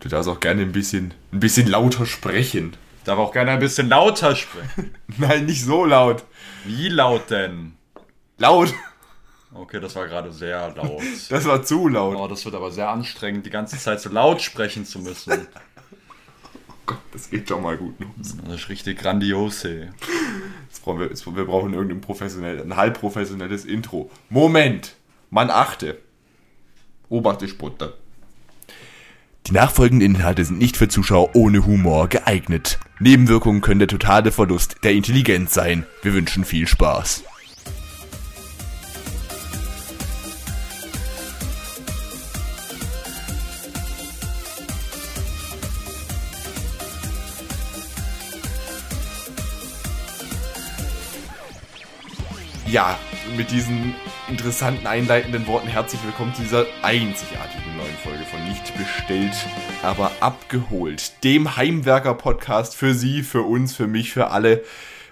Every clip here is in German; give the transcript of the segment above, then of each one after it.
Du darfst auch gerne ein bisschen, ein bisschen lauter sprechen. Ich darf auch gerne ein bisschen lauter sprechen. Nein, nicht so laut. Wie laut denn? Laut. Okay, das war gerade sehr laut. Das war zu laut. Oh, das wird aber sehr anstrengend, die ganze Zeit so laut sprechen zu müssen. Oh Gott, das geht schon mal gut los. Das ist richtig grandios, ey. Jetzt brauchen wir, jetzt, wir brauchen irgendein professionell, ein halb professionelles Intro. Moment. Man achte. Obachte Sputte. Die nachfolgenden Inhalte sind nicht für Zuschauer ohne Humor geeignet. Nebenwirkungen können der totale Verlust der Intelligenz sein. Wir wünschen viel Spaß. Ja, mit diesen interessanten einleitenden Worten herzlich willkommen zu dieser einzigartigen neuen Folge von Nicht bestellt, aber abgeholt. Dem Heimwerker-Podcast für Sie, für uns, für mich, für alle.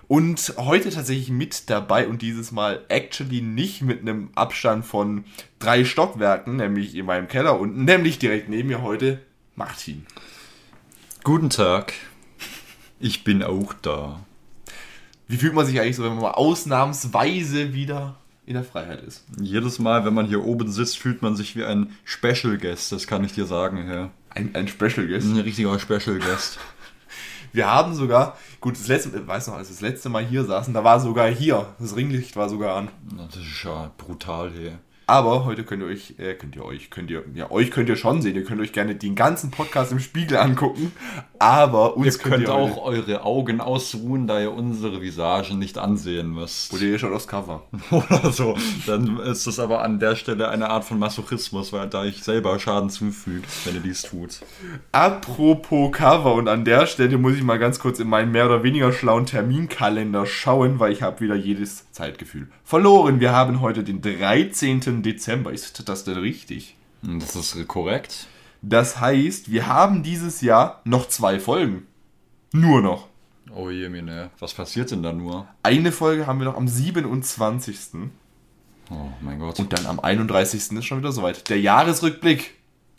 Und heute tatsächlich mit dabei und dieses Mal actually nicht mit einem Abstand von drei Stockwerken, nämlich in meinem Keller unten, nämlich direkt neben mir heute Martin. Guten Tag. Ich bin auch da. Wie fühlt man sich eigentlich so, wenn man mal ausnahmsweise wieder in der Freiheit ist? Jedes Mal, wenn man hier oben sitzt, fühlt man sich wie ein Special Guest, das kann ich dir sagen, Herr. Ein, ein Special Guest. Ein richtiger Special Guest. Wir haben sogar, gut, das letzte, weiß noch, als wir das letzte Mal hier saßen, da war sogar hier, das Ringlicht war sogar an. Das ist ja brutal hier. Aber heute könnt ihr euch, äh, könnt ihr euch, könnt ihr, ja, euch könnt ihr schon sehen. Ihr könnt euch gerne den ganzen Podcast im Spiegel angucken. Aber uns Ihr könnt ihr auch eure Augen ausruhen, da ihr unsere Visagen nicht ansehen müsst. Oder ihr schaut aufs Cover. Oder so. Dann ist das aber an der Stelle eine Art von Masochismus, weil da ich selber Schaden zufüge, wenn ihr dies tut. Apropos Cover und an der Stelle muss ich mal ganz kurz in meinen mehr oder weniger schlauen Terminkalender schauen, weil ich habe wieder jedes Zeitgefühl verloren. Wir haben heute den 13. Dezember. Ist das denn richtig? Das ist korrekt. Das heißt, wir haben dieses Jahr noch zwei Folgen. Nur noch. Oh je, Mine. Was passiert denn da nur? Eine Folge haben wir noch am 27. Oh mein Gott. Und dann am 31. ist schon wieder soweit. Der Jahresrückblick.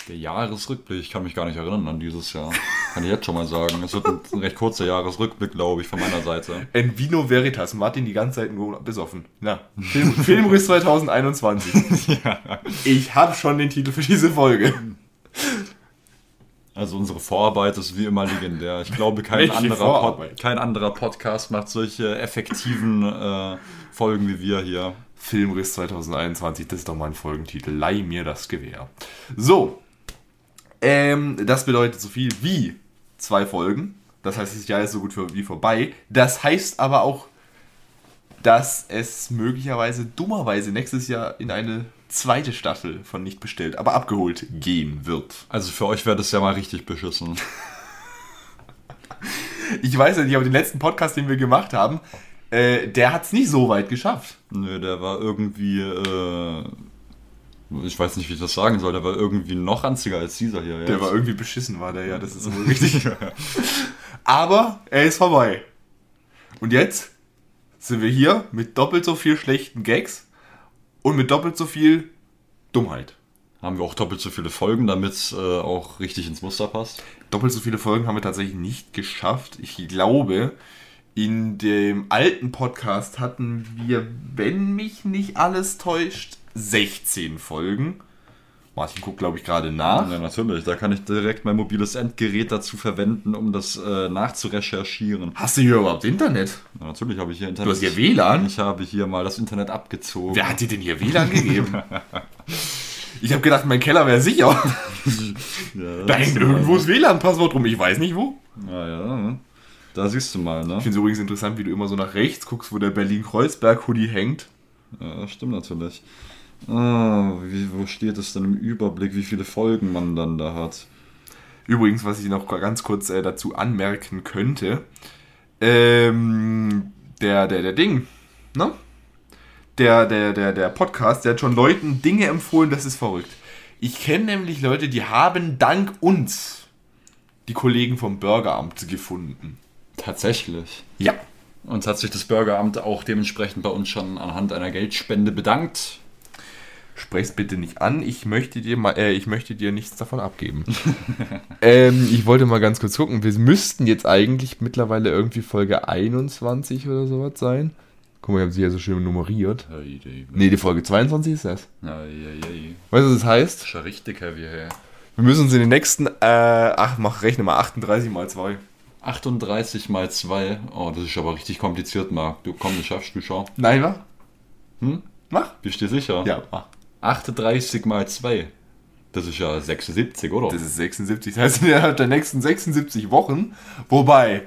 Der Jahresrückblick, ich kann mich gar nicht erinnern an dieses Jahr. Kann ich jetzt schon mal sagen. Es wird ein, ein recht kurzer Jahresrückblick, glaube ich, von meiner Seite. En Vino Veritas. Martin die ganze Zeit nur besoffen. Na, Film, Filmriss 2021. Ich habe schon den Titel für diese Folge. Also unsere Vorarbeit ist wie immer legendär. Ich glaube, kein, anderer? Pod, kein anderer Podcast macht solche effektiven äh, Folgen wie wir hier. Filmriss 2021, das ist doch mal ein Folgentitel. Leih mir das Gewehr. So. Ähm, das bedeutet so viel wie zwei Folgen. Das heißt, das Jahr ist so gut für, wie vorbei. Das heißt aber auch, dass es möglicherweise dummerweise nächstes Jahr in eine zweite Staffel von Nicht bestellt, aber abgeholt gehen wird. Also für euch wäre das ja mal richtig beschissen. Ich weiß ja nicht, aber den letzten Podcast, den wir gemacht haben, äh, der hat es nicht so weit geschafft. Nö, der war irgendwie, äh, ich weiß nicht, wie ich das sagen soll, der war irgendwie noch ranziger als dieser hier. Der war irgendwie beschissen, war der ja, das ist wohl richtig. Aber er ist vorbei. Und jetzt sind wir hier mit doppelt so viel schlechten Gags und mit doppelt so viel Dummheit. Haben wir auch doppelt so viele Folgen, damit es äh, auch richtig ins Muster passt. Doppelt so viele Folgen haben wir tatsächlich nicht geschafft. Ich glaube, in dem alten Podcast hatten wir, wenn mich nicht alles täuscht, 16 Folgen. Martin guckt, glaube ich, gerade nach. Ja, natürlich. Da kann ich direkt mein mobiles Endgerät dazu verwenden, um das äh, nachzurecherchieren. Hast du hier überhaupt Internet? Ja, natürlich habe ich hier Internet. Du hast hier WLAN? Ich habe hier mal das Internet abgezogen. Wer hat dir denn hier WLAN gegeben? Ich habe gedacht, mein Keller wäre sicher. Ja, Da hängt irgendwo das WLAN-Passwort rum. Ich weiß nicht wo. Ja, ja. Da siehst du mal, ne? Ich finde es übrigens interessant, wie du immer so nach rechts guckst, wo der Berlin-Kreuzberg-Hoodie hängt. Ja, das stimmt natürlich. Ah, wie, wo steht es denn im Überblick, wie viele Folgen man dann da hat? Übrigens, was ich noch ganz kurz äh, dazu anmerken könnte, ähm, der, der, der Ding, ne? Der, der, der, der Podcast, der hat schon Leuten Dinge empfohlen, das ist verrückt. Ich kenne nämlich Leute, die haben dank uns die Kollegen vom Bürgeramt gefunden. Tatsächlich. Ja. Und hat sich das Bürgeramt auch dementsprechend bei uns schon anhand einer Geldspende bedankt. Sprech's bitte nicht an. Ich möchte dir mal, äh, ich möchte dir nichts davon abgeben. ähm, ich wollte mal ganz kurz gucken. Wir müssten jetzt eigentlich mittlerweile irgendwie Folge 21 oder sowas sein. Guck mal, ich habe sie ja so schön nummeriert. Nee, die Folge 22 ist das. Weißt du, was das heißt? Schon richtig heavy, hey. Wir müssen uns in den nächsten, äh, ach, mach, rechne mal 38 mal 2. 38 mal 2. Oh, das ist aber richtig kompliziert, Marc. Du komm, das schaffst du schon. Nein, wa? Hm? Mach. Bist du dir sicher? Ja, mach. 38 mal 2. Das ist ja 76, oder? Das ist 76. Das heißt, innerhalb der nächsten 76 Wochen, wobei,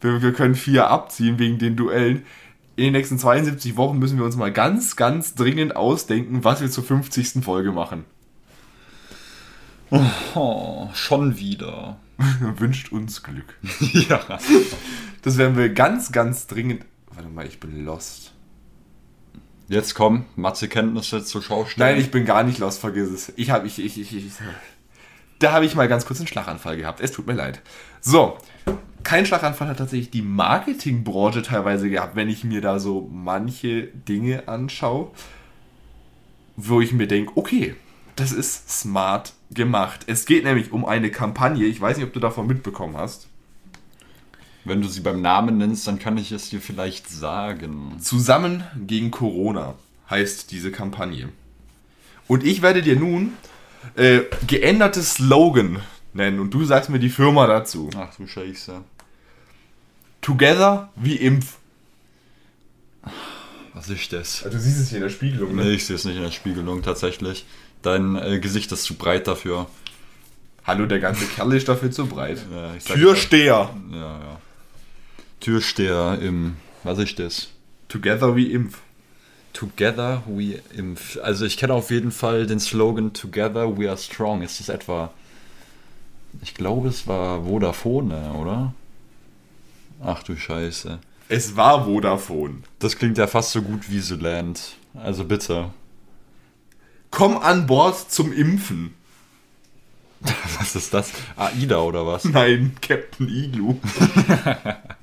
wir, wir können vier abziehen wegen den Duellen. In den nächsten 72 Wochen müssen wir uns mal ganz, ganz dringend ausdenken, was wir zur 50. Folge machen. Oh, schon wieder. Wünscht uns Glück. ja. Das werden wir ganz, ganz dringend. Warte mal, ich bin lost. Jetzt komm, Mathe-Kenntnisse zur Schau stellen. Nein, ich bin gar nicht lost, vergiss es. Ich habe, ich, ich, ich, ich, da habe ich mal ganz kurz einen Schlaganfall gehabt. Es tut mir leid. So, kein Schlaganfall hat tatsächlich die Marketingbranche teilweise gehabt, wenn ich mir da so manche Dinge anschaue, wo ich mir denke, okay, das ist smart gemacht. Es geht nämlich um eine Kampagne, ich weiß nicht, ob du davon mitbekommen hast. Wenn du sie beim Namen nennst, dann kann ich es dir vielleicht sagen. Zusammen gegen Corona heißt diese Kampagne. Und ich werde dir nun äh, geändertes Slogan nennen und du sagst mir die Firma dazu. Ach du Scheiße. Together wie Impf. Was ist das? Also, du siehst es hier in der Spiegelung, Nee, ich sehe es nicht in der Spiegelung tatsächlich. Dein äh, Gesicht ist zu breit dafür. Hallo, der ganze Kerl ist dafür zu breit. Ja, Türsteher. Ja, ja. Türsteher im. Was ist das? Together wie Impf. Together we impf. Also ich kenne auf jeden Fall den Slogan Together we are strong. Ist das etwa. Ich glaube, es war Vodafone, oder? Ach du Scheiße. Es war Vodafone. Das klingt ja fast so gut wie The Land. Also bitte. Komm an Bord zum Impfen. Was ist das? AIDA oder was? Nein, Captain Igloo.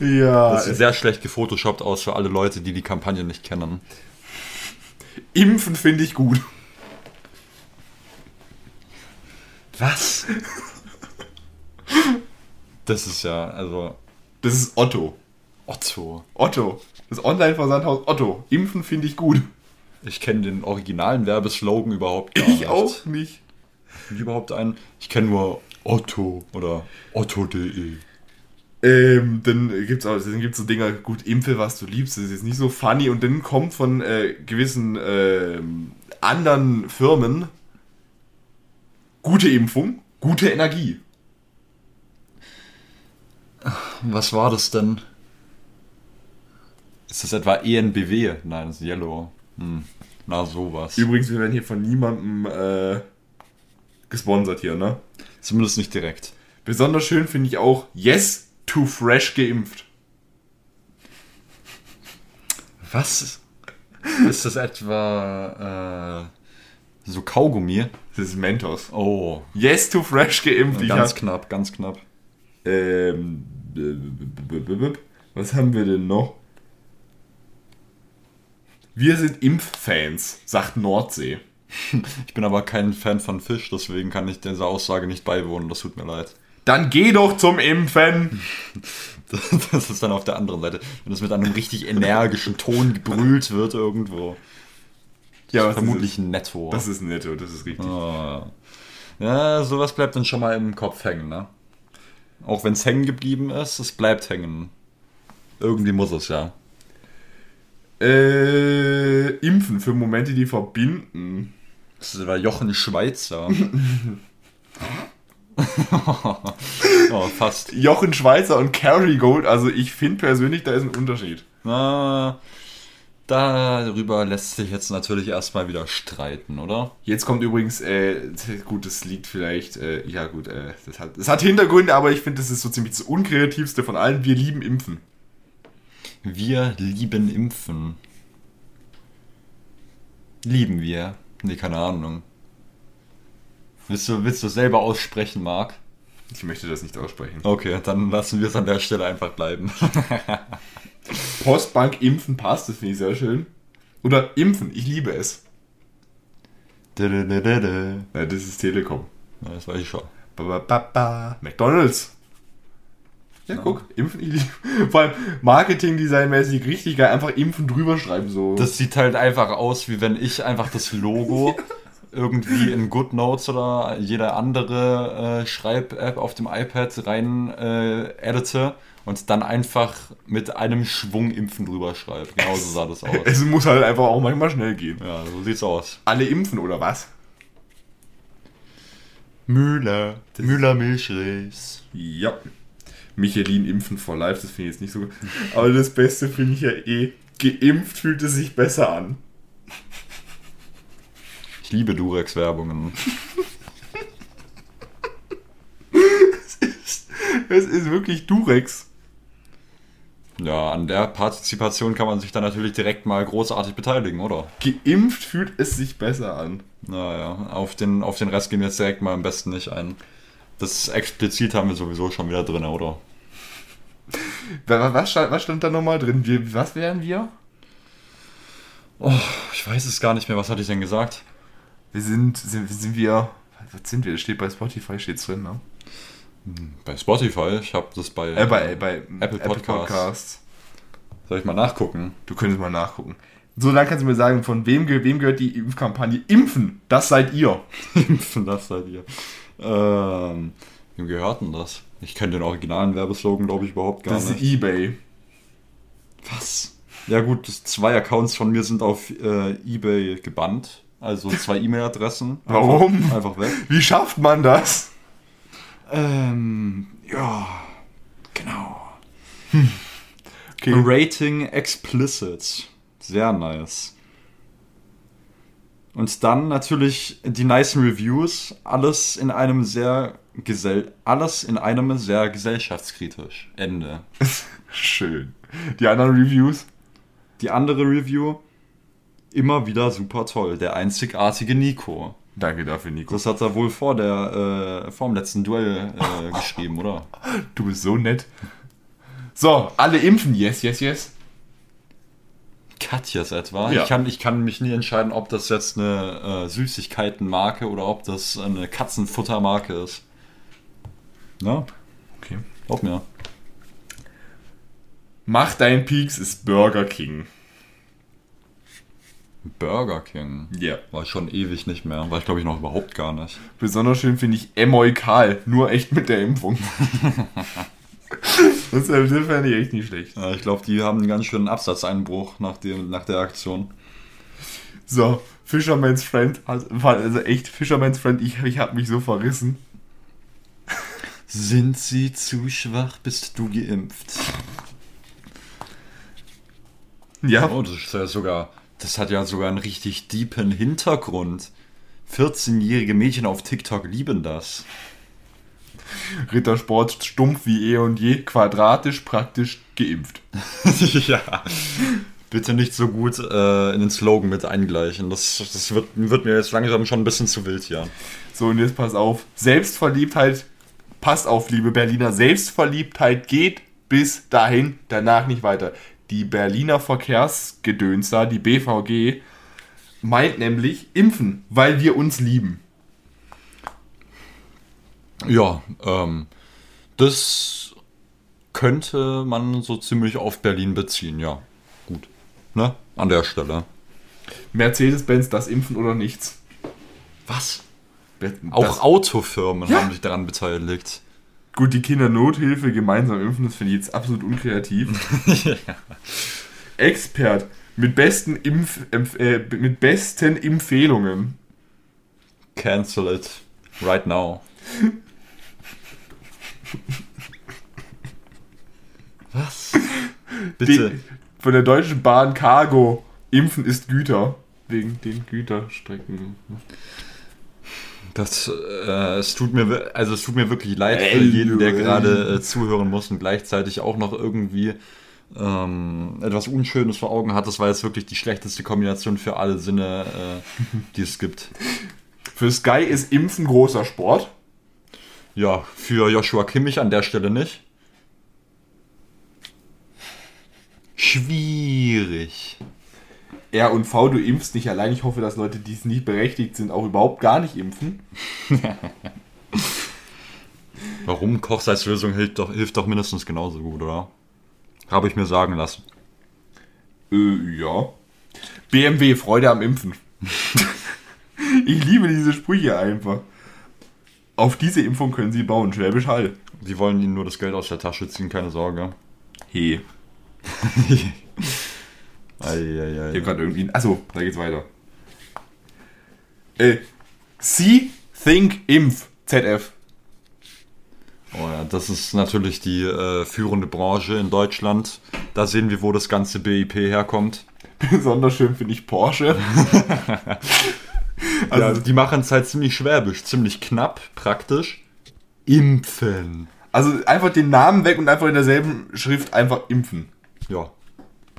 ja, Das sieht sehr schlecht gefotoshoppt aus für alle Leute, die die Kampagne nicht kennen. Impfen finde ich gut. Was? Das ist ja, also. Das ist Otto. Otto. Otto. Das Online-Versandhaus Otto. Impfen finde ich gut. Ich kenne den originalen Werbeslogan überhaupt gar Ich nicht. auch nicht. Nicht überhaupt einen. Ich kenne nur Otto oder Otto.de. Ähm, dann gibt's auch, dann gibt's so Dinger, gut, Impfe, was du liebst, das ist jetzt nicht so funny und dann kommt von äh, gewissen ähm, anderen Firmen gute Impfung, gute Energie. Was war das denn? Ist das etwa ENBW? Nein, das ist Yellow. Hm. Na, sowas. Übrigens, wir werden hier von niemandem äh, gesponsert hier, ne? Zumindest nicht direkt. Besonders schön finde ich auch Yes to Fresh geimpft. Was? Ist das etwa äh, so Kaugummi? Das ist Mentos. Oh, Yes to Fresh geimpft. Ich ganz hab, knapp, ganz knapp. ähm, was haben wir denn noch? Wir sind Impffans, sagt Nordsee. Ich bin aber kein Fan von Fisch, deswegen kann ich dieser Aussage nicht beiwohnen. Das tut mir leid. Dann geh doch zum Impfen. Das ist dann auf der anderen Seite, wenn es mit einem richtig energischen Ton gebrüllt wird irgendwo. Ja, Vermutlich netto. Das ist netto, das ist richtig. Ah. Ja, sowas bleibt dann schon mal im Kopf hängen, ne? Auch wenn es hängen geblieben ist, es bleibt hängen. Irgendwie muss es ja. Äh, Impfen für Momente, die verbinden. Das war Jochen Schweizer. oh, fast. Jochen Schweizer und Kerrygold, also ich finde persönlich, da ist ein Unterschied. Na, darüber lässt sich jetzt natürlich erstmal wieder streiten, oder? Jetzt kommt übrigens, äh, gut, das liegt vielleicht, äh, ja gut, äh, das, hat, das hat Hintergründe, aber ich finde, das ist so ziemlich das unkreativste von allen. Wir lieben Impfen. Wir lieben Impfen. Lieben wir? Nee, keine Ahnung. Willst du, willst du selber aussprechen, Marc? Ich möchte das nicht aussprechen. Okay, dann lassen wir es an der Stelle einfach bleiben. Postbank Impfen passt, das finde ich sehr schön. Oder impfen, ich liebe es. Dä-dä-dä-dä-dä. Ja, das ist Telekom. Ja, das weiß ich schon. Ba, ba, ba. McDonalds. Ja, guck, impfen, ich liebe. Vor allem Marketing-Design-mäßig richtig geil. Einfach impfen drüber schreiben, so. Das sieht halt einfach aus, wie wenn ich einfach das Logo irgendwie in GoodNotes oder jede andere äh, Schreib-App auf dem iPad rein äh, edite und dann einfach mit einem Schwung Impfen drüber schreibe. Genauso sah das aus. es muss halt einfach auch manchmal schnell gehen. Ja, so sieht's aus. Alle impfen, oder was? Müller. Müller Milchreis. Ja. Michelin impfen for life, das finde ich jetzt nicht so gut. Aber das Beste finde ich ja eh, geimpft fühlt es sich besser an. Ich liebe Durex-Werbungen. Es ist wirklich Durex. Ja, an der Partizipation kann man sich dann natürlich direkt mal großartig beteiligen, oder? Geimpft fühlt es sich besser an. Naja, auf den, auf den Rest gehen wir jetzt direkt mal am besten nicht ein. Das explizit haben wir sowieso schon wieder drin, oder? Wa- Was stand, was stand da nochmal drin? Wir, was wären wir? Oh, ich weiß es gar nicht mehr. Was hatte ich denn gesagt? Wir sind, sind, sind wir, was sind wir? Das steht bei Spotify, steht's drin, ne? Bei Spotify. Ich habe das bei. Äh, bei, bei Apple Podcasts. Soll ich mal nachgucken? Du könntest mal nachgucken. So, dann kannst du mir sagen, von wem, wem gehört die Impfkampagne? Impfen, das seid ihr. Impfen, das seid ihr. Ähm, wem gehört denn das? Ich kenne den originalen Werbeslogan, glaube ich, überhaupt gar Das ist nicht. Ebay. Was? Ja gut, das- zwei Accounts von mir sind auf äh, Ebay gebannt. Also zwei E-Mail-Adressen. Warum? Einfach, einfach weg. Wie schafft man das? Ähm, ja, genau. Okay. Rating explicit. Sehr nice. Und dann natürlich die nice Reviews. Alles in einem sehr gesell alles in einem sehr gesellschaftskritisch. Ende. Schön. Die anderen Reviews? Die andere Review immer wieder super toll. Der einzigartige Nico. Danke dafür, Nico. Das hat er wohl vor der äh, vor dem letzten Duell äh, geschrieben, oder? Du bist so nett. So, alle impfen. Yes, yes, yes. Katjas etwa. Ja. Ich, kann, ich kann mich nie entscheiden, ob das jetzt eine äh, Süßigkeitenmarke oder ob das eine Katzenfuttermarke ist. Na, Okay. glaub mir. Mach deinen Peaks ist Burger King. Burger King. Ja. War schon ewig nicht mehr. War ich glaube ich noch überhaupt gar nicht. Besonders schön finde ich Emoikal. Nur echt mit der Impfung. das, fände ich echt nicht schlecht. Ja, ich glaube, die haben einen ganz schönen Absatzeinbruch nach, dem, nach der Aktion. So, Fisherman's Friend. Also, also echt, Fisherman's Friend, ich, ich habe mich so verrissen. Sind sie zu schwach, bist du geimpft? Ja, Oh, das ist ja sogar. Das hat ja sogar einen richtig deepen Hintergrund. 14-jährige Mädchen auf TikTok lieben das. Rittersport stumpf wie eh und je, quadratisch, praktisch geimpft. ja. Bitte nicht so gut äh, in den Slogan mit eingleichen. Das, das wird, wird mir jetzt langsam schon ein bisschen zu wild hier. So, und jetzt pass auf. Selbstverliebtheit, passt auf, liebe Berliner, Selbstverliebtheit geht bis dahin, danach nicht weiter. Die Berliner Verkehrsgedöns da, die BVG, meint nämlich impfen, weil wir uns lieben. Ja, ähm, das könnte man so ziemlich auf Berlin beziehen, ja. Gut. Ne? An der Stelle. Mercedes-Benz, das Impfen oder nichts. Was? Das, Auch Autofirmen Ja. haben sich daran beteiligt. Gut, die Kindernothilfe gemeinsam impfen, das finde ich jetzt absolut unkreativ. Expert mit besten, Impf, äh, mit besten Empfehlungen. Cancel it. Right now. Was? Bitte. Die, von der Deutschen Bahn Cargo. Impfen ist Güter. Wegen den Güterstrecken. Das, äh, es tut mir, also es tut mir wirklich leid für jeden, der gerade äh, zuhören muss und gleichzeitig auch noch irgendwie ähm, etwas Unschönes vor Augen hat. Das war jetzt wirklich die schlechteste Kombination für alle Sinne, äh, die es gibt. Für Sky ist Impfen großer Sport. Ja, für Joshua Kimmich an der Stelle nicht. Schwierig. R und V, du impfst nicht allein. Ich hoffe, dass Leute, die es nicht berechtigt sind, auch überhaupt gar nicht impfen. Warum? Kochsalzlösung hilft doch, hilft doch mindestens genauso gut, oder? Habe ich mir sagen lassen. Äh, ja. BMW, Freude am Impfen. ich liebe diese Sprüche einfach. Auf diese Impfung können Sie bauen, Schwäbisch Hall. Die wollen ihnen nur das Geld aus der Tasche ziehen, keine Sorge. He. Eieiei. Hier gerade irgendwie. Achso, da geht's weiter. Äh, See, Think, Impf. ZF. Oh ja, das ist natürlich die äh, führende Branche in Deutschland. Da sehen wir, wo das ganze BIP herkommt. Besonders schön finde ich Porsche. Also ja, die machen es halt ziemlich schwäbisch, ziemlich knapp, praktisch. Impfen. Also einfach den Namen weg und einfach in derselben Schrift einfach impfen. Ja.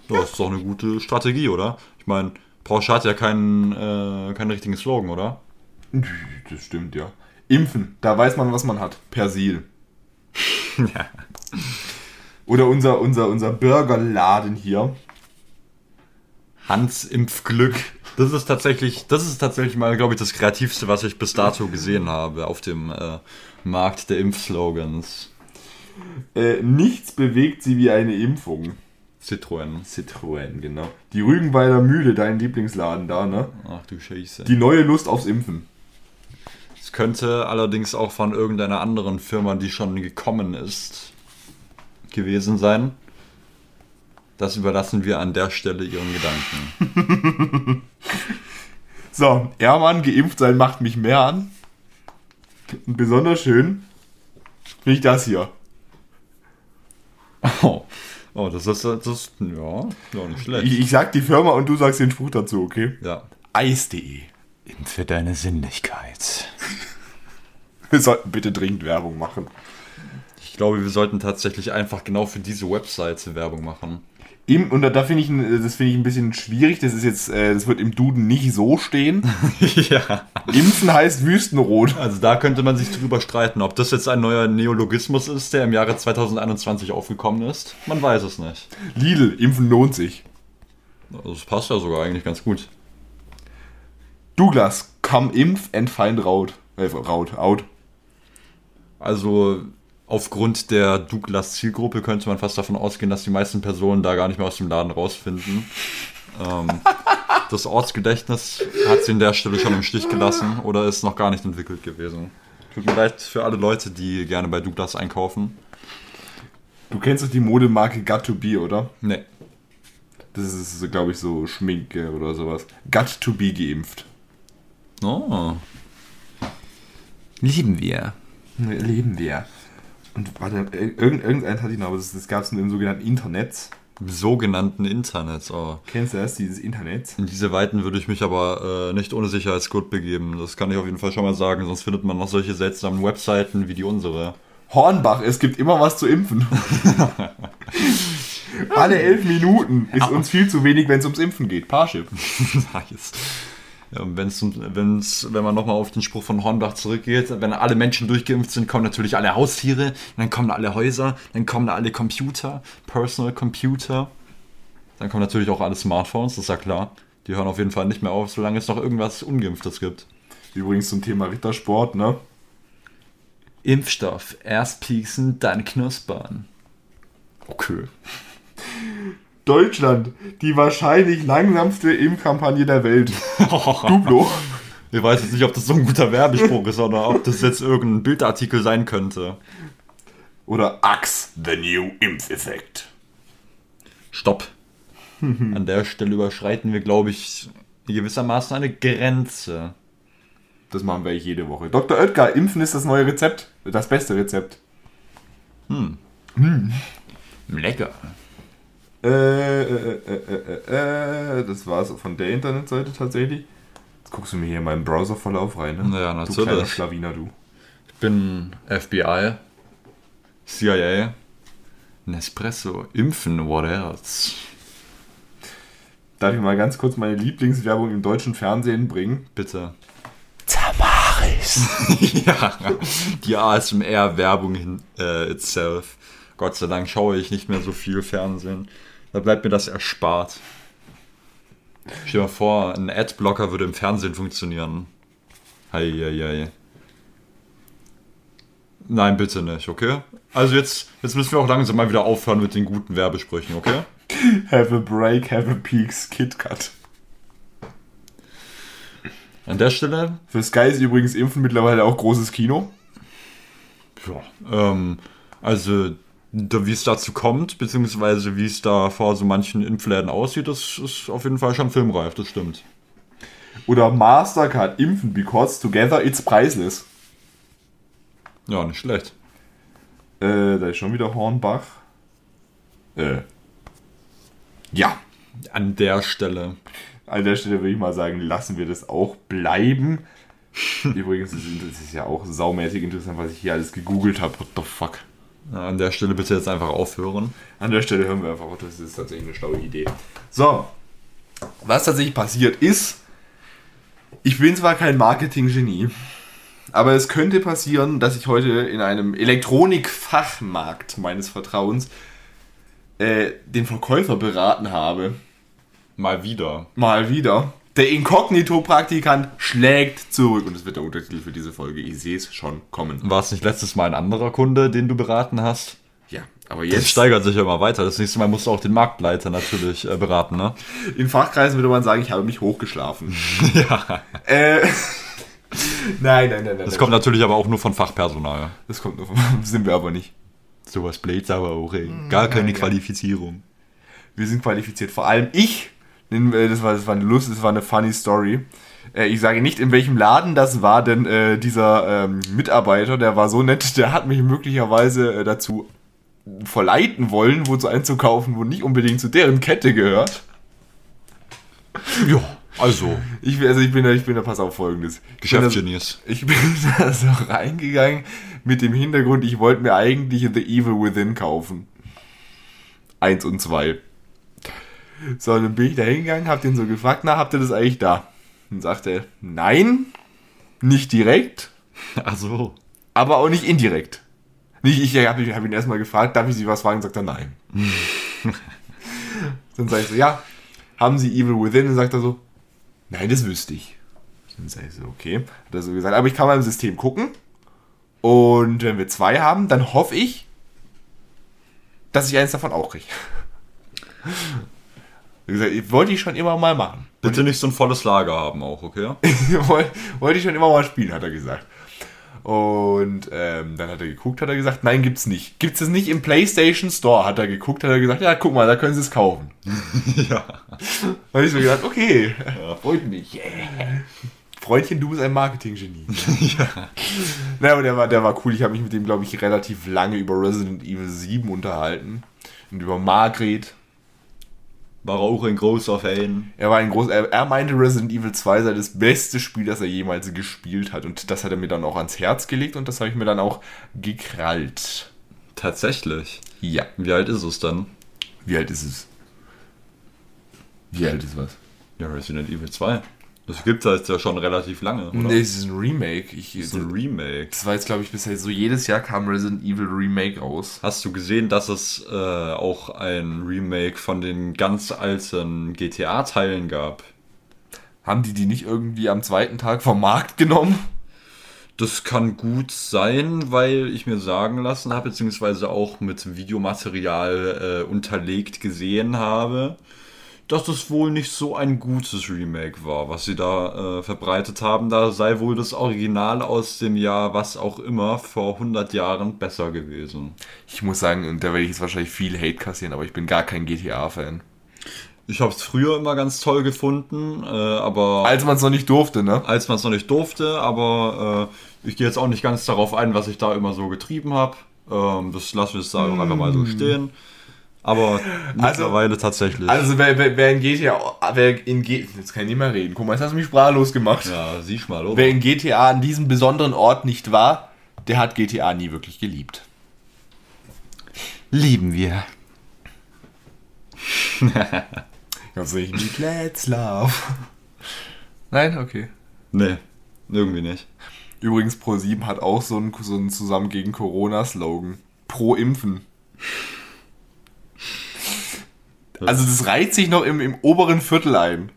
Das ist doch eine gute Strategie, oder? Ich meine, Porsche hat ja keinen, äh, keinen richtigen Slogan, oder? Das stimmt, ja. Impfen, da weiß man, was man hat. Persil. ja. Oder unser, unser, unser Burgerladen hier. Hans Impfglück. Das ist tatsächlich, das ist tatsächlich mal, glaube ich, das kreativste, was ich bis dato gesehen habe auf dem äh, Markt der Impfslogans. Äh, nichts bewegt sie wie eine Impfung. Citroën. Citroën, genau. Die Rügenweiler Mühle, dein Lieblingsladen da, ne? Ach du Scheiße. Die neue Lust aufs Impfen. Es könnte allerdings auch von irgendeiner anderen Firma, die schon gekommen ist, gewesen sein. Das überlassen wir an der Stelle ihren Gedanken. so, Ermann, geimpft sein macht mich mehr an. Und besonders schön finde ich das hier. Oh. Oh, das ist, das ist ja, ja, nicht schlecht. Ich, ich sag die Firma und du sagst den Spruch dazu, okay? Ja. Eis.de. Impfe deine Sinnlichkeit. Wir sollten bitte dringend Werbung machen. Ich glaube, wir sollten tatsächlich einfach genau für diese Webseite Werbung machen. Im, und da, da finde ich, das finde ich ein bisschen schwierig. Das ist jetzt, äh, das wird im Duden nicht so stehen. ja. Impfen heißt Wüstenrot. Also da könnte man sich drüber streiten, ob das jetzt ein neuer Neologismus ist, der im Jahre 2021 aufgekommen ist. Man weiß es nicht. Lidl, Impfen lohnt sich. Das passt ja sogar eigentlich ganz gut. Douglas, come impf and find Raut. Äh, Raut, out. Also aufgrund der Douglas-Zielgruppe könnte man fast davon ausgehen, dass die meisten Personen da gar nicht mehr aus dem Laden rausfinden. ähm, das Ortsgedächtnis hat sie an der Stelle schon im Stich gelassen oder ist noch gar nicht entwickelt gewesen. Tut mir leid für alle Leute, die gerne bei Douglas einkaufen. Du kennst doch die Modemarke Got to Be, oder? Nee. Das ist, glaube ich, so Schminke oder sowas. Got to Be geimpft. Oh. Lieben wir. Lieben wir. Und warte, irgend, irgendeins hatte ich noch, aber das, das gab es nur im sogenannten Internet. Im sogenannten Internet, oh. Kennst du das, dieses Internet? In diese Weiten würde ich mich aber äh, nicht ohne Sicherheitsgurt begeben. Das kann ich auf jeden Fall schon mal sagen, sonst findet man noch solche seltsamen Webseiten wie die unsere. Hornbach, es gibt immer was zu impfen. Alle elf Minuten ist uns viel zu wenig, wenn es ums Impfen geht. Parship. nice. Wenn's, wenn's, wenn man nochmal auf den Spruch von Hornbach zurückgeht, wenn alle Menschen durchgeimpft sind, kommen natürlich alle Haustiere, dann kommen alle Häuser, dann kommen alle Computer, Personal Computer, dann kommen natürlich auch alle Smartphones, das ist ja klar. Die hören auf jeden Fall nicht mehr auf, solange es noch irgendwas Ungeimpftes gibt. Übrigens zum Thema Rittersport, ne? Impfstoff, erst pieksen, dann knuspern. Okay. Deutschland, die wahrscheinlich langsamste Impfkampagne der Welt. Duplo. Ich weiß jetzt nicht, ob das so ein guter Werbespruch ist oder ob das jetzt irgendein Bildartikel sein könnte. Oder Axe, the new Impfeffekt. Stopp. An der Stelle überschreiten wir, glaube ich, gewissermaßen eine Grenze. Das machen wir jede Woche. Dr. Oetker, Impfen ist das neue Rezept. Das beste Rezept. Hm. Hm. Lecker. Äh, äh, äh, äh, das war es von der Internetseite tatsächlich. Jetzt guckst du mir hier meinen Browserverlauf rein, ne? Ja, natürlich. Du kleiner Schlawiner, du. Ich bin FBI, CIA, Nespresso, Impfen, what else? Darf ich mal ganz kurz meine Lieblingswerbung im deutschen Fernsehen bringen? Bitte. Tamaris. ja, die ASMR-Werbung äh, itself. Gott sei Dank schaue ich nicht mehr so viel Fernsehen. Da bleibt mir das erspart. Stell dir mal vor, ein Adblocker würde im Fernsehen funktionieren. Heieiei. Nein, bitte nicht, okay? Also jetzt, jetzt müssen wir auch langsam mal wieder aufhören mit den guten Werbesprüchen, okay? Have a break, have a peaks, KitKat. An der Stelle, Für Sky ist übrigens Impfen mittlerweile auch großes Kino. ja, ähm, also wie es dazu kommt, beziehungsweise wie es da vor so manchen Impfläden aussieht, das ist auf jeden Fall schon filmreif, das stimmt. Oder Mastercard Impfen, because together it's priceless. Ja, nicht schlecht. Äh, da ist schon wieder Hornbach. Äh. Ja. An der Stelle. An der Stelle würde ich mal sagen, lassen wir das auch bleiben. Übrigens, das ist, das ist ja auch saumäßig interessant, was ich hier alles gegoogelt habe. What the fuck? An der Stelle bitte jetzt einfach aufhören. An der Stelle hören wir einfach auf, das ist tatsächlich eine schlaue Idee. So, was tatsächlich passiert ist, ich bin zwar kein Marketing-Genie, aber es könnte passieren, dass ich heute in einem Elektronikfachmarkt meines Vertrauens äh, den Verkäufer beraten habe. Mal wieder. Mal wieder. Der Inkognito-Praktikant schlägt zurück. Und das wird der Untertitel für diese Folge. Ich sehe es schon kommen. War es nicht letztes Mal ein anderer Kunde, den du beraten hast? Ja, aber Das jetzt steigert sich ja immer weiter. Das nächste Mal musst du auch den Marktleiter natürlich äh, beraten, ne? in Fachkreisen würde man sagen, ich habe mich hochgeschlafen. ja. Äh, nein, nein, nein, nein. Das kommt natürlich aber auch nur von Fachpersonal. das kommt nur von, sind wir aber nicht. Sowas bläht aber auch, ey. Gar keine ja. Qualifizierung. Wir sind qualifiziert. Vor allem ich. Äh, Das war, das war eine Lust, das war eine funny Story. Äh, Ich sage nicht, in welchem Laden das war, denn äh, dieser ähm, Mitarbeiter, der war so nett, der hat mich möglicherweise äh, dazu verleiten wollen, wozu einzukaufen, wo nicht unbedingt zu deren Kette gehört. Ja, also, Ich, also ich bin da, ich bin da, pass auf folgendes. Geschäftsgenies. Ich bin da so reingegangen mit dem Hintergrund, ich wollte mir eigentlich The Evil Within kaufen. Eins und zwei. So, dann bin ich da hingegangen, hab den so gefragt, na, habt ihr das eigentlich da? Und sagte er, nein, nicht direkt, Ach so. aber auch nicht indirekt. Nicht, ich habe hab ihn erstmal gefragt, darf ich Sie was fragen? Sagt er, nein. dann sag ich so, ja, haben Sie Evil Within? Und sagt er so, nein, das wüsste ich. Dann sag ich so, okay. Hat er so gesagt, aber ich kann mal im System gucken. Und wenn wir zwei haben, dann hoffe ich, dass ich eins davon auch kriege. Wie gesagt, ich- wollte ich schon immer mal machen. Bitte nicht so ein volles Lager haben auch, okay? Woll- Wollte ich schon immer mal spielen, hat er gesagt. Und ähm, dann hat er geguckt, hat er gesagt, nein, gibt's nicht. Gibt's es nicht im PlayStation Store? Hat er geguckt, hat er gesagt, ja, guck mal, da können Sie es kaufen. ja. Da habe ich so gedacht, okay, freut mich. Yeah. Freundchen, du bist ein Marketing-Genie. ja. Na, aber der war, der war cool. Ich habe mich mit dem, glaube ich, relativ lange über Resident Evil 7 unterhalten. Und über Margret. War auch ein großer Fan. Er war ein groß, er, er meinte Resident Evil 2 sei das beste Spiel, das er jemals gespielt hat. Und das hat er mir dann auch ans Herz gelegt und das habe ich mir dann auch gekrallt. Tatsächlich. Ja. Wie alt ist es dann? Wie alt ist es? Wie alt ist was? Ja, Resident Evil 2. Das gibt es ja schon relativ lange, oder? Nee, es ist ein Remake. Ich, Das ist ein Remake. das war jetzt, glaube ich, bisher so jedes Jahr kam Resident Evil Remake raus. Hast du gesehen, dass es äh, auch ein Remake von den ganz alten GTA-Teilen gab? Haben die die nicht irgendwie am zweiten Tag vom Markt genommen? Das kann gut sein, weil ich mir sagen lassen habe, beziehungsweise auch mit Videomaterial äh, unterlegt gesehen habe, dass es wohl nicht so ein gutes Remake war, was sie da äh, verbreitet haben. Da sei wohl das Original aus dem Jahr, was auch immer, vor 100 Jahren besser gewesen. Ich muss sagen, und da werde ich jetzt wahrscheinlich viel Hate kassieren, aber ich bin gar kein GTA-Fan. Ich habe es früher immer ganz toll gefunden, äh, aber Als man es noch nicht durfte, ne? als man es noch nicht durfte, aber äh, ich gehe jetzt auch nicht ganz darauf ein, was ich da immer so getrieben habe. Ähm, das lassen wir es da auch einfach mal so stehen. Aber mittlerweile tatsächlich. Also wer, wer, wer in GTA, wer in G, jetzt kann ich nicht mehr reden. Guck mal, jetzt hast du mich sprachlos gemacht. ja, siehst mal, oder? Wer in GTA an diesem besonderen Ort nicht war, der hat GTA nie wirklich geliebt. lieben wir. Ganz nicht mit Let's Love. Nein, okay. Nee, irgendwie nicht. Übrigens, Pro7 hat auch so einen, so einen zusammen gegen Corona-Slogan. Pro Impfen. Also das reiht sich noch im, im oberen Viertel ein.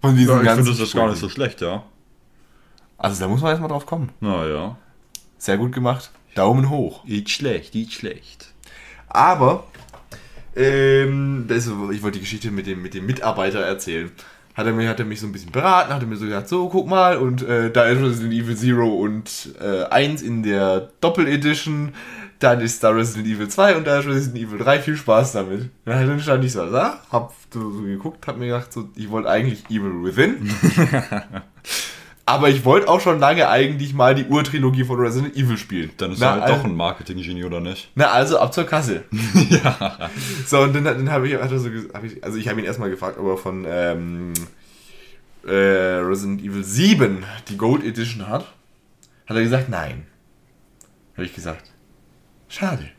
Von diesen Ja, ich ganzen finde das gar nicht so schlecht, ja. Also da muss man erstmal drauf kommen. Naja. Sehr gut gemacht. Daumen hoch. Nicht schlecht, nicht schlecht. Aber, ähm, das, ich wollte die Geschichte mit dem, mit dem Mitarbeiter erzählen. Hat er, mir, hat er mich so ein bisschen beraten, hat er mir so gesagt, so, guck mal, und äh, da ist Resident Evil Zero und äh, 1 in der Doppel-Edition, dann ist da Resident Evil 2 und da ist Resident Evil 3, viel Spaß damit. Ja, dann stand ich so da, hab so, so geguckt, hab mir gedacht, so, ich wollte eigentlich Evil Within. Aber ich wollte auch schon lange eigentlich mal die Urtrilogie von Resident Evil spielen. Dann ist Na, er halt also- doch ein Marketing-Genie, oder nicht? na, also ab zur Kasse. ja. So, und dann, dann habe ich, hat so, ges- hab ich, also ich habe ihn erstmal gefragt, ob er von ähm, äh, Resident Evil 7 die Gold Edition hat. Hat er gesagt, nein. Habe ich gesagt, schade.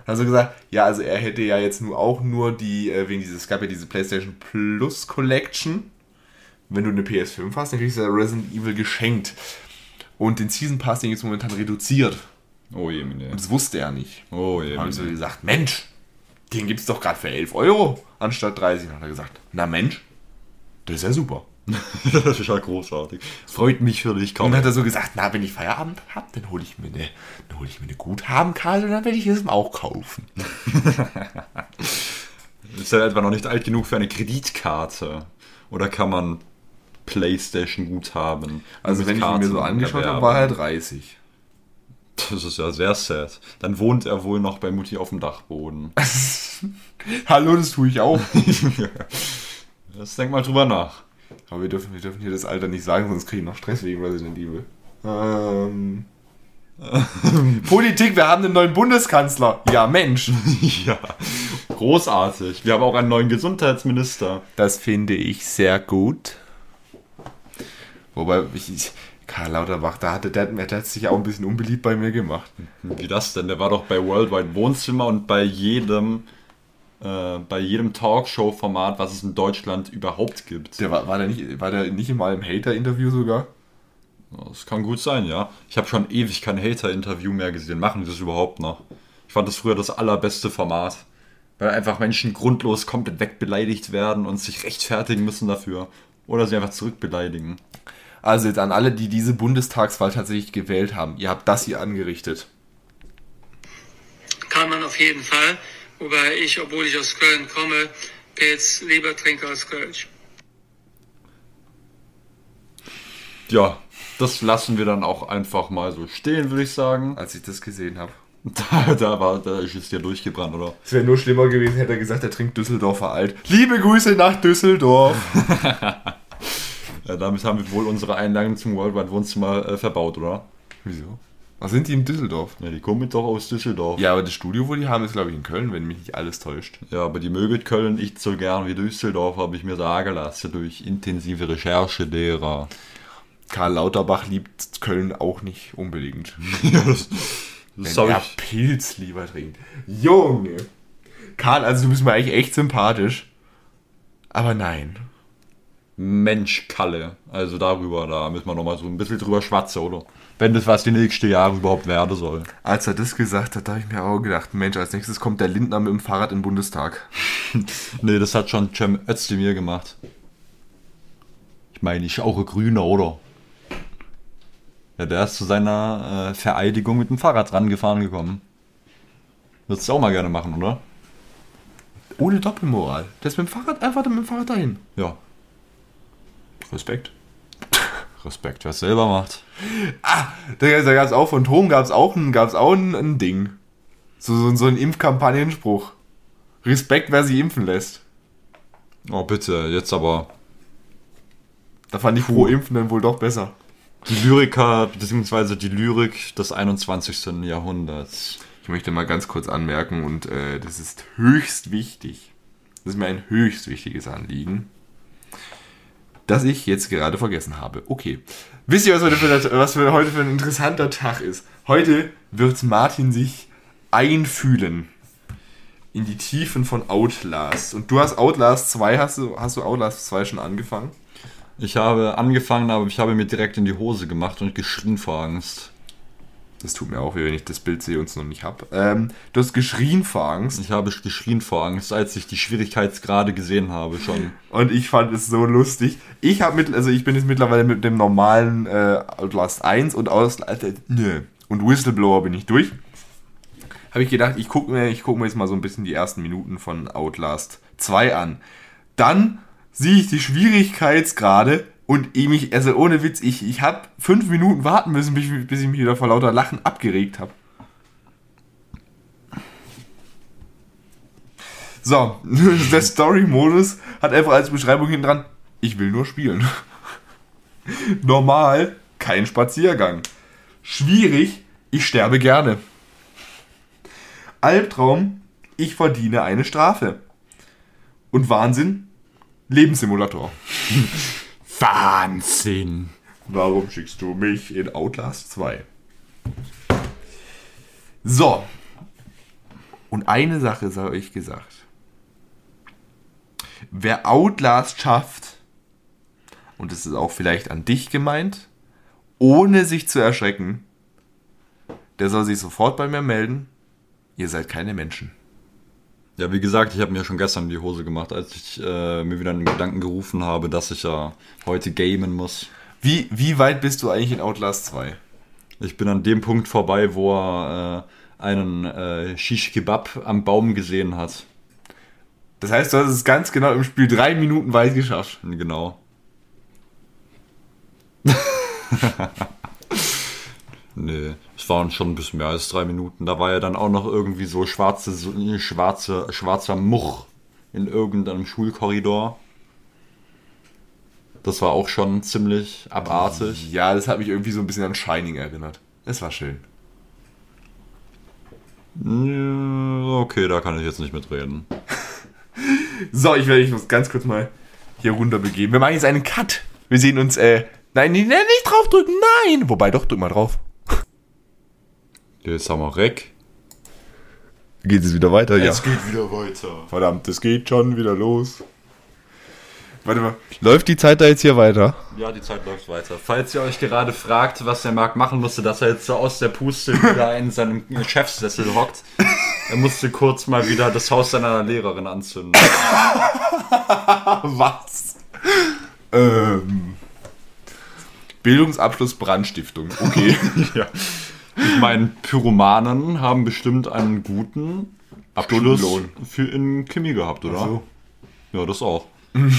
Hat er so gesagt, ja, also er hätte ja jetzt nur auch nur die, äh, wegen dieses, es gab ja diese PlayStation Plus Collection. Wenn du eine PS5 hast, dann kriegst du ja Resident Evil geschenkt. Und den Season Pass, den ist momentan reduziert. Oh je, meine. Und das wusste er nicht. Oh je, Haben sie gesagt, Mensch, den gibt's doch gerade für 11 Euro anstatt 30. Dann hat er gesagt, na Mensch, das ist ja super. das ist ja großartig. Freut mich für dich, Und kaum. dann hat er so gesagt, na, wenn ich Feierabend hab, dann hole ich mir eine, dann hole ich mir eine Guthabenkarte und dann werde ich es ihm auch kaufen. Ist er etwa noch nicht alt genug für eine Kreditkarte? Oder kann man Playstation Guthaben? Also wenn ich ihn mir Karten so angeschaut habe, war er 30. Das ist ja sehr sad. Dann wohnt er wohl noch bei Mutti auf dem Dachboden. Hallo, das tue ich auch. Das denk mal drüber nach. Aber wir dürfen, wir dürfen hier das Alter nicht sagen, sonst kriege ich noch Stress wegen Resident Evil. Ähm. Politik, wir haben einen neuen Bundeskanzler. Ja, Mensch. ja, großartig. Wir haben auch einen neuen Gesundheitsminister. Das finde ich sehr gut. Wobei, ich, ich, Karl Lauterbach, da hatte, der, der hat sich auch ein bisschen unbeliebt bei mir gemacht. Wie das denn? Der war doch bei Worldwide Wohnzimmer und bei jedem, äh, bei jedem Talkshow-Format, was es in Deutschland überhaupt gibt. Der war, war, der nicht, war der nicht mal im Hater-Interview sogar? Das kann gut sein, ja. Ich habe schon ewig kein Hater-Interview mehr gesehen. Machen die das überhaupt noch? Ich fand das früher das allerbeste Format. Weil einfach Menschen grundlos komplett wegbeleidigt werden und sich rechtfertigen müssen dafür. Oder sie einfach zurückbeleidigen. Also jetzt an alle, die diese Bundestagswahl tatsächlich gewählt haben. Ihr habt das hier angerichtet. kann man auf jeden Fall. Wobei ich, obwohl ich aus Köln komme, Pilz lieber trinke als Kölsch. Ja, das lassen wir dann auch einfach mal so stehen, würde ich sagen. Als ich das gesehen habe. Da, da, war, da ist es dir durchgebrannt, oder? Es wäre nur schlimmer gewesen, hätte er gesagt, er trinkt Düsseldorfer Alt. Liebe Grüße nach Düsseldorf. Ja, damit haben wir wohl unsere Einlagen zum Worldwide Wohnzimmer äh, verbaut, oder? Wieso? Was sind die in Düsseldorf? Ja, die kommen doch aus Düsseldorf. Ja, aber das Studio, wo die haben, ist glaube ich in Köln, wenn mich nicht alles täuscht. Ja, aber die mögen Köln nicht so gern wie Düsseldorf, habe ich mir sagen lassen, durch intensive Recherche derer. Karl Lauterbach liebt Köln auch nicht unbedingt. ja, das, Wenn das er ich. Pilz lieber trinkt. Junge. Karl, also du bist mir eigentlich echt sympathisch. Aber nein. Mensch, Kalle. Also darüber, da müssen wir nochmal so ein bisschen drüber schwatzen, oder? Wenn das was die nächsten Jahre überhaupt werden soll. Als er das gesagt hat, da habe ich mir auch gedacht, Mensch, als nächstes kommt der Lindner mit dem Fahrrad im Bundestag. Nee, das hat schon Cem Özdemir gemacht. Ich meine, ich auch ein Grüner, oder? Ja, der ist zu seiner äh, Vereidigung mit dem Fahrrad rangefahren gekommen. Würdest du auch mal gerne machen, oder? Ohne Doppelmoral. Der ist mit dem Fahrrad einfach mit dem Fahrrad dahin. Ja. Respekt. Respekt, wer es selber macht. Da, da gab es auch von Tom gab es auch, ein, gab's auch ein, ein Ding. So, so, so ein Impfkampagnenspruch. Respekt, wer sie impfen lässt. Oh, bitte, jetzt aber. Da fand ich pro Impfen dann wohl doch besser. Die Lyriker, beziehungsweise die Lyrik des 21. Jahrhunderts. Ich möchte mal ganz kurz anmerken und äh, das ist höchst wichtig. Das ist mir ein höchst wichtiges Anliegen. Das ich jetzt gerade vergessen habe. Okay. Wisst ihr, was heute für, was für heute für ein interessanter Tag ist? Heute wird Martin sich einfühlen in die Tiefen von Outlast. Und du hast Outlast 2, hast du, hast du Outlast 2 schon angefangen? Ich habe angefangen, aber ich habe mir direkt in die Hose gemacht und geschrien vor Angst. Das tut mir auch weh, wenn ich das Bild sehe und es noch nicht habe. Ähm, du hast geschrien vor Angst. Ich habe geschrien vor Angst, als ich die Schwierigkeitsgrade gesehen habe schon. Und ich fand es so lustig. Ich habe mit, also ich bin jetzt mittlerweile mit dem normalen äh, Outlast 1 und Outlast äh, nö. und Whistleblower bin ich durch. Habe ich gedacht, ich gucke mir, ich guck mir jetzt mal so ein bisschen die ersten Minuten von Outlast 2 an. Dann sehe ich die Schwierigkeitsgrade und ich mich, also ohne Witz, ich, ich habe fünf Minuten warten müssen, bis ich, bis ich mich wieder vor lauter Lachen abgeregt habe. So, der Story-Modus hat einfach als Beschreibung hinten dran, ich will nur spielen. Normal, kein Spaziergang. Schwierig, ich sterbe gerne. Albtraum, ich verdiene eine Strafe. Und Wahnsinn, Lebenssimulator. Wahnsinn. Warum schickst du mich in Outlast 2? So. Und eine Sache sei euch gesagt. Wer Outlast schafft, und das ist auch vielleicht an dich gemeint, ohne sich zu erschrecken, der soll sich sofort bei mir melden. Ihr seid keine Menschen. Ja, wie gesagt, ich habe mir schon gestern die Hose gemacht, als ich äh, mir wieder einen Gedanken gerufen habe, dass ich ja heute gamen muss. Wie, wie weit bist du eigentlich in Outlast 2? Ich bin an dem Punkt vorbei, wo er äh, einen äh, Shish Kebab am Baum gesehen hat. Das heißt, du hast es ganz genau im Spiel drei Minuten weit geschafft. Genau. nee, es waren schon ein bisschen mehr als drei Minuten. Da war ja dann auch noch irgendwie so schwarze, so, schwarze, schwarzer Much in irgendeinem Schulkorridor. Das war auch schon ziemlich abartig. Ja, das hat mich irgendwie so ein bisschen an Shining erinnert. Es war schön. Okay, da kann ich jetzt nicht mitreden. So, ich werde mich ganz kurz mal hier runter begeben. Wir machen jetzt einen Cut. Wir sehen uns, äh. Nein, nee, nicht draufdrücken, nein! Wobei, doch, drück mal drauf. Jetzt haben wir Reck. Geht es wieder weiter? geht wieder weiter. Verdammt, es geht schon wieder los. Warte mal. Läuft die Zeit da jetzt hier weiter? Ja, die Zeit läuft weiter. Falls ihr euch gerade fragt, was der Marc machen musste, dass er jetzt so aus der Puste wieder in seinem Chefsessel hockt, er musste kurz mal wieder das Haus seiner Lehrerin anzünden. Was? ähm. Bildungsabschluss Brandstiftung. Okay. ja. Ich meine, Pyromanen haben bestimmt einen guten Abschluss für in Chemie gehabt, oder? So. Ja, das auch. Wie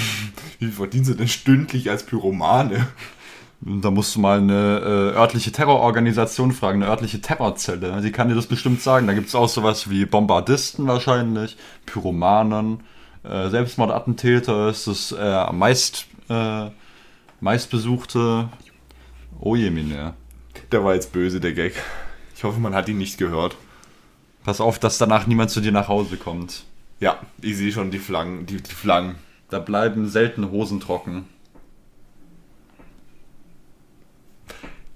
viel verdienst du denn stündlich als Pyromane? Da musst du mal eine äh, örtliche Terrororganisation fragen, eine örtliche Terrorzelle. Die kann dir das bestimmt sagen. Da gibt es auch sowas wie Bombardisten wahrscheinlich, Pyromanen, äh, Selbstmordattentäter ist das äh, am meist, äh, meistbesuchte. Oh je, Mine. Der war jetzt böse, der Gag. Ich hoffe, man hat ihn nicht gehört. Pass auf, dass danach niemand zu dir nach Hause kommt. Ja, ich sehe schon die Flaggen, die, die Flaggen. Da bleiben selten Hosen trocken.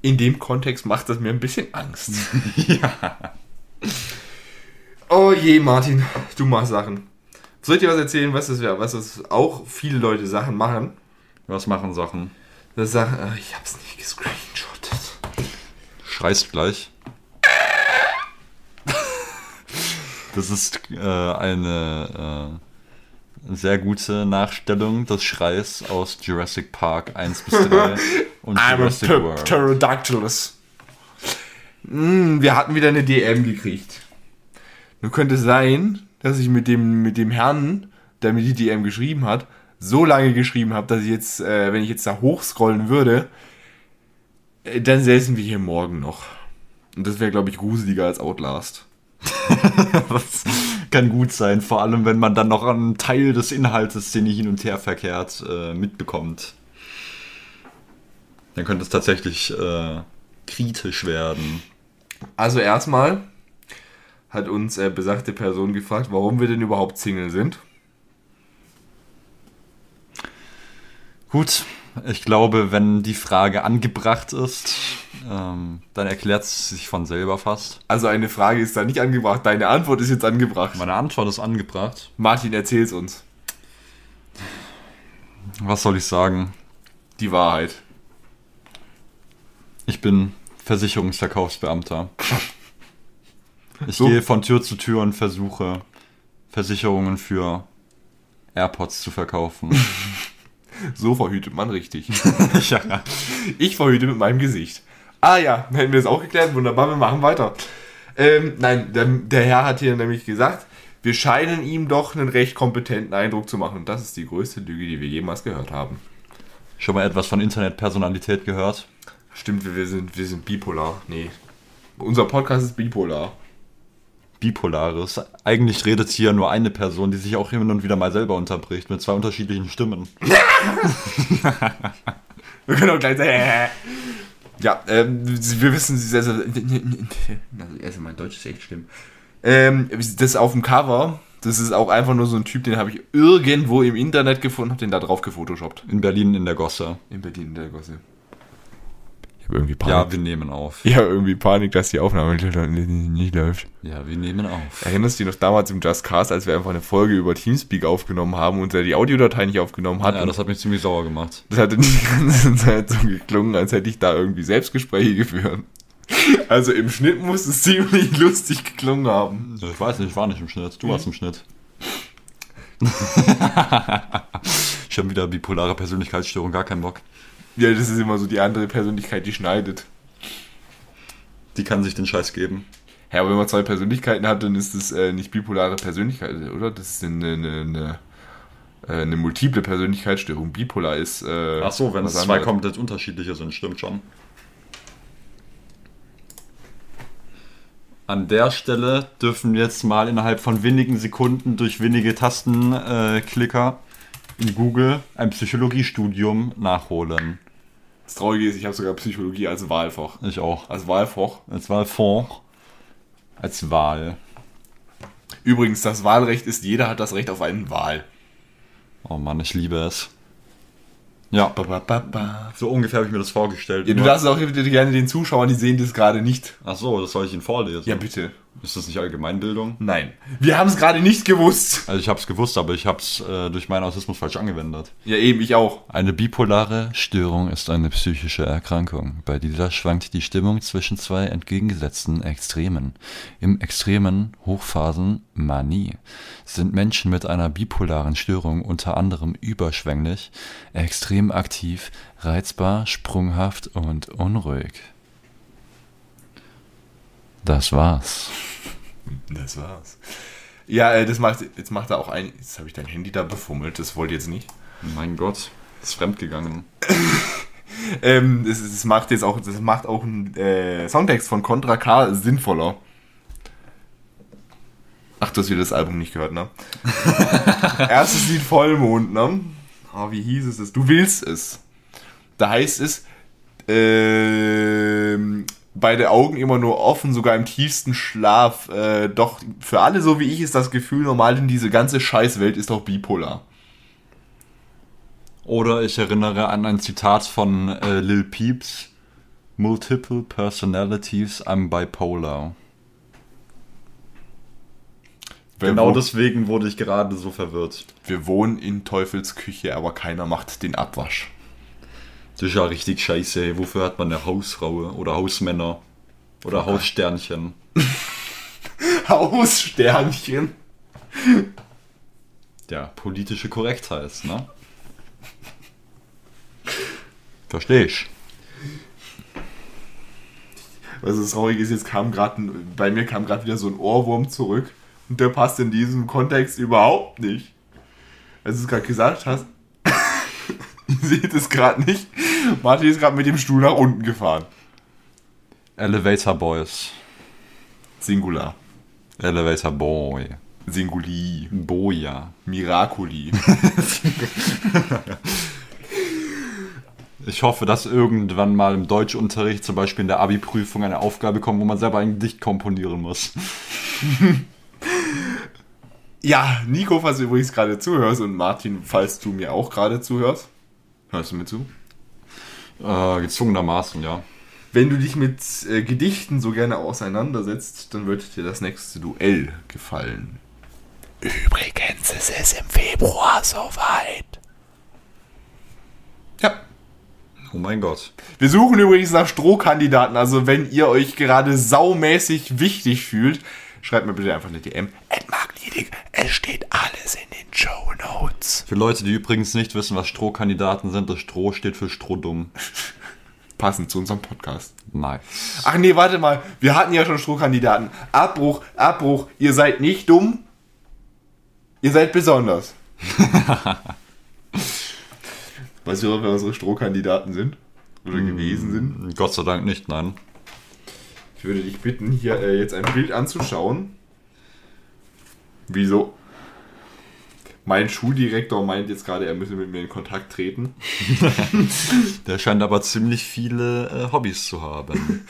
In dem Kontext macht das mir ein bisschen Angst. ja. Oh je, Martin, du machst Sachen. Soll ich dir was erzählen, was das wäre? Was das auch viele Leute Sachen machen? Was machen Sachen? Das Sachen, äh, ich hab's nicht gescreenshottet. Schreist gleich. Das ist äh, eine äh, sehr gute Nachstellung des Schreis aus Jurassic Park 1 bis 3 und I'm a Jurassic Pter- World. Pterodactylus. Mm, wir hatten wieder eine DM gekriegt. Nur könnte sein, dass ich mit dem, mit dem Herrn, der mir die DM geschrieben hat, so lange geschrieben habe, dass ich jetzt, äh, wenn ich jetzt da hochscrollen würde, dann säßen wir hier morgen noch. Und das wäre, glaube ich, gruseliger als Outlast. Das kann gut sein, vor allem wenn man dann noch einen Teil des Inhaltes, den ihr hin und her verkehrt, äh, mitbekommt. Dann könnte es tatsächlich äh, kritisch werden. Also erstmal hat uns äh, besagte Person gefragt, warum wir denn überhaupt Single sind. Gut, ich glaube, wenn die Frage angebracht ist, ähm, dann erklärt es sich von selber fast. Also eine Frage ist da nicht angebracht, deine Antwort ist jetzt angebracht. Meine Antwort ist angebracht. Martin, erzähl's uns. Was soll ich sagen? Die Wahrheit. Ich bin Versicherungsverkaufsbeamter. Ich So. gehe von Tür zu Tür und versuche Versicherungen für AirPods zu verkaufen. So verhütet man richtig. ja. Ich verhüte mit meinem Gesicht. Ah ja, hätten wir das auch geklärt. Wunderbar, wir machen weiter. Ähm, nein, der, der Herr hat hier nämlich gesagt, wir scheinen ihm doch einen recht kompetenten Eindruck zu machen. Und das ist die größte Lüge, die wir jemals gehört haben. Schon mal etwas von Internetpersonalität gehört? Stimmt, wir, wir, sind, wir sind bipolar. Nee. Unser Podcast ist bipolar. Bipolares. Eigentlich redet hier nur eine Person, die sich auch hin und wieder mal selber unterbricht, mit zwei unterschiedlichen Stimmen. Wir können auch gleich sagen. äh. Ja, ähm, wir wissen, sie sehr, sehr. Also, mein Deutsch ist echt schlimm. Ähm, das auf dem Cover, das ist auch einfach nur so ein Typ, den habe ich irgendwo im Internet gefunden, habe den da drauf gefotoshoppt. In Berlin in der Gosse. In Berlin in der Gosse. Ich habe irgendwie Ja, Panik. wir nehmen auf. habe irgendwie Panik, dass die Aufnahme nicht läuft. Ja, wir nehmen auf. Erinnerst du dich noch damals im Just Cast, als wir einfach eine Folge über Teamspeak aufgenommen haben und er die Audiodatei nicht aufgenommen hat? Ja, das hat mich ziemlich sauer gemacht. Das hatte die ganze Zeit so geklungen, als hätte ich da irgendwie Selbstgespräche geführt. Also im Schnitt muss es ziemlich lustig geklungen haben. Ich weiß nicht, ich war nicht im Schnitt. Du warst im Schnitt. ich habe wieder bipolare Persönlichkeitsstörung, gar keinen Bock. Ja, das ist immer so die andere Persönlichkeit, die schneidet. Die kann sich den Scheiß geben. Ja, aber wenn man zwei Persönlichkeiten hat, dann ist das äh, nicht bipolare Persönlichkeit, oder? Das ist eine, eine, eine, äh, eine multiple Persönlichkeitsstörung. Bipolar ist. Äh, Ach so, wenn es zwei anderes. komplett unterschiedliche sind, stimmt schon. An der Stelle dürfen wir jetzt mal innerhalb von wenigen Sekunden durch wenige Tastenklicker Klicker in Google ein Psychologiestudium nachholen. Das Traurige ist, ich habe sogar Psychologie als Wahlfach. Ich auch. Als Wahlfach. Als Wahlfonds. Als Wahl. Übrigens, das Wahlrecht ist, jeder hat das Recht auf einen Wahl. Oh Mann, ich liebe es. Ja, Ba, ba, ba, so ungefähr habe ich mir das vorgestellt. Ja, du darfst es auch gerne den Zuschauern, die sehen das gerade nicht. Ach so, das soll ich Ihnen vorlesen. Ja, bitte. Ist das nicht Allgemeinbildung? Nein. Wir haben es gerade nicht gewusst. Also ich habe es gewusst, aber ich habe es äh, durch meinen Autismus falsch angewendet. Ja, eben, ich auch. Eine bipolare Störung ist eine psychische Erkrankung. Bei dieser schwankt die Stimmung zwischen zwei entgegengesetzten Extremen. Im extremen Hochphasen Manie sind Menschen mit einer bipolaren Störung unter anderem überschwänglich, extrem aktiv, reizbar, sprunghaft und unruhig. Das war's. Das war's. Ja, äh, das macht, jetzt macht er auch ein. Jetzt habe ich dein Handy da befummelt, das wollte ich jetzt nicht. Mein Gott, ist fremdgegangen. Ähm, das, das macht jetzt auch, das macht auch einen äh, Songtext von Contra K sinnvoller. Ach, du hast wieder das Album nicht gehört, ne? Erstes Lied Vollmond, ne? Ah, wie hieß es? Du willst es. Da heißt es, ähm, beide Augen immer nur offen, sogar im tiefsten Schlaf. Äh, doch für alle so wie ich ist das Gefühl normal, denn diese ganze Scheißwelt ist doch bipolar. Oder ich erinnere an ein Zitat von äh, Lil Peeps. Multiple personalities, I'm bipolar. Genau wir, deswegen wurde ich gerade so verwirrt. wir wohnen in Teufels Küche, aber keiner macht den Abwasch. Das ist ja richtig scheiße. ey. Wofür hat man eine Hausfrau oder Hausmänner oder Haussternchen? Haussternchen. Ja, politische Korrektheit, ne? Versteh ich. Was das Traurige ist, jetzt kam gerade, bei mir kam gerade wieder so ein Ohrwurm zurück und der passt in diesem Kontext überhaupt nicht. Als du es gerade gesagt hast, seht es gerade nicht, Martin ist gerade mit dem Stuhl nach unten gefahren. Elevator Boys. Singular. Elevator Boy. Singuli. Boja. Miraculi. Ich hoffe, dass irgendwann mal im Deutschunterricht, zum Beispiel in der Abi-Prüfung, eine Aufgabe kommt, wo man selber ein Gedicht komponieren muss. ja, Nico, falls du übrigens gerade zuhörst und Martin, falls du mir auch gerade zuhörst. Hörst du mir zu? Äh, gezwungenermaßen, ja. Wenn du dich mit äh, Gedichten so gerne auseinandersetzt, dann wird dir das nächste Duell gefallen. Übrigens ist es im Februar soweit. Ja. Oh mein Gott. Wir suchen übrigens nach Strohkandidaten, also wenn ihr euch gerade saumäßig wichtig fühlt, schreibt mir bitte einfach eine DM. Ed Magnetic, es steht alles in den Show Notes. Für Leute, die übrigens nicht wissen, was Strohkandidaten sind, das Stroh steht für Strohdumm. Passend zu unserem Podcast. Nice. Ach nee, warte mal, wir hatten ja schon Strohkandidaten. Abbruch, Abbruch, ihr seid nicht dumm, ihr seid besonders. weißt du, wer unsere Strohkandidaten sind? Oder gewesen sind? Gott sei Dank nicht, nein. Ich würde dich bitten, hier äh, jetzt ein Bild anzuschauen. Wieso? Mein Schuldirektor meint jetzt gerade, er müsse mit mir in Kontakt treten. Der scheint aber ziemlich viele äh, Hobbys zu haben.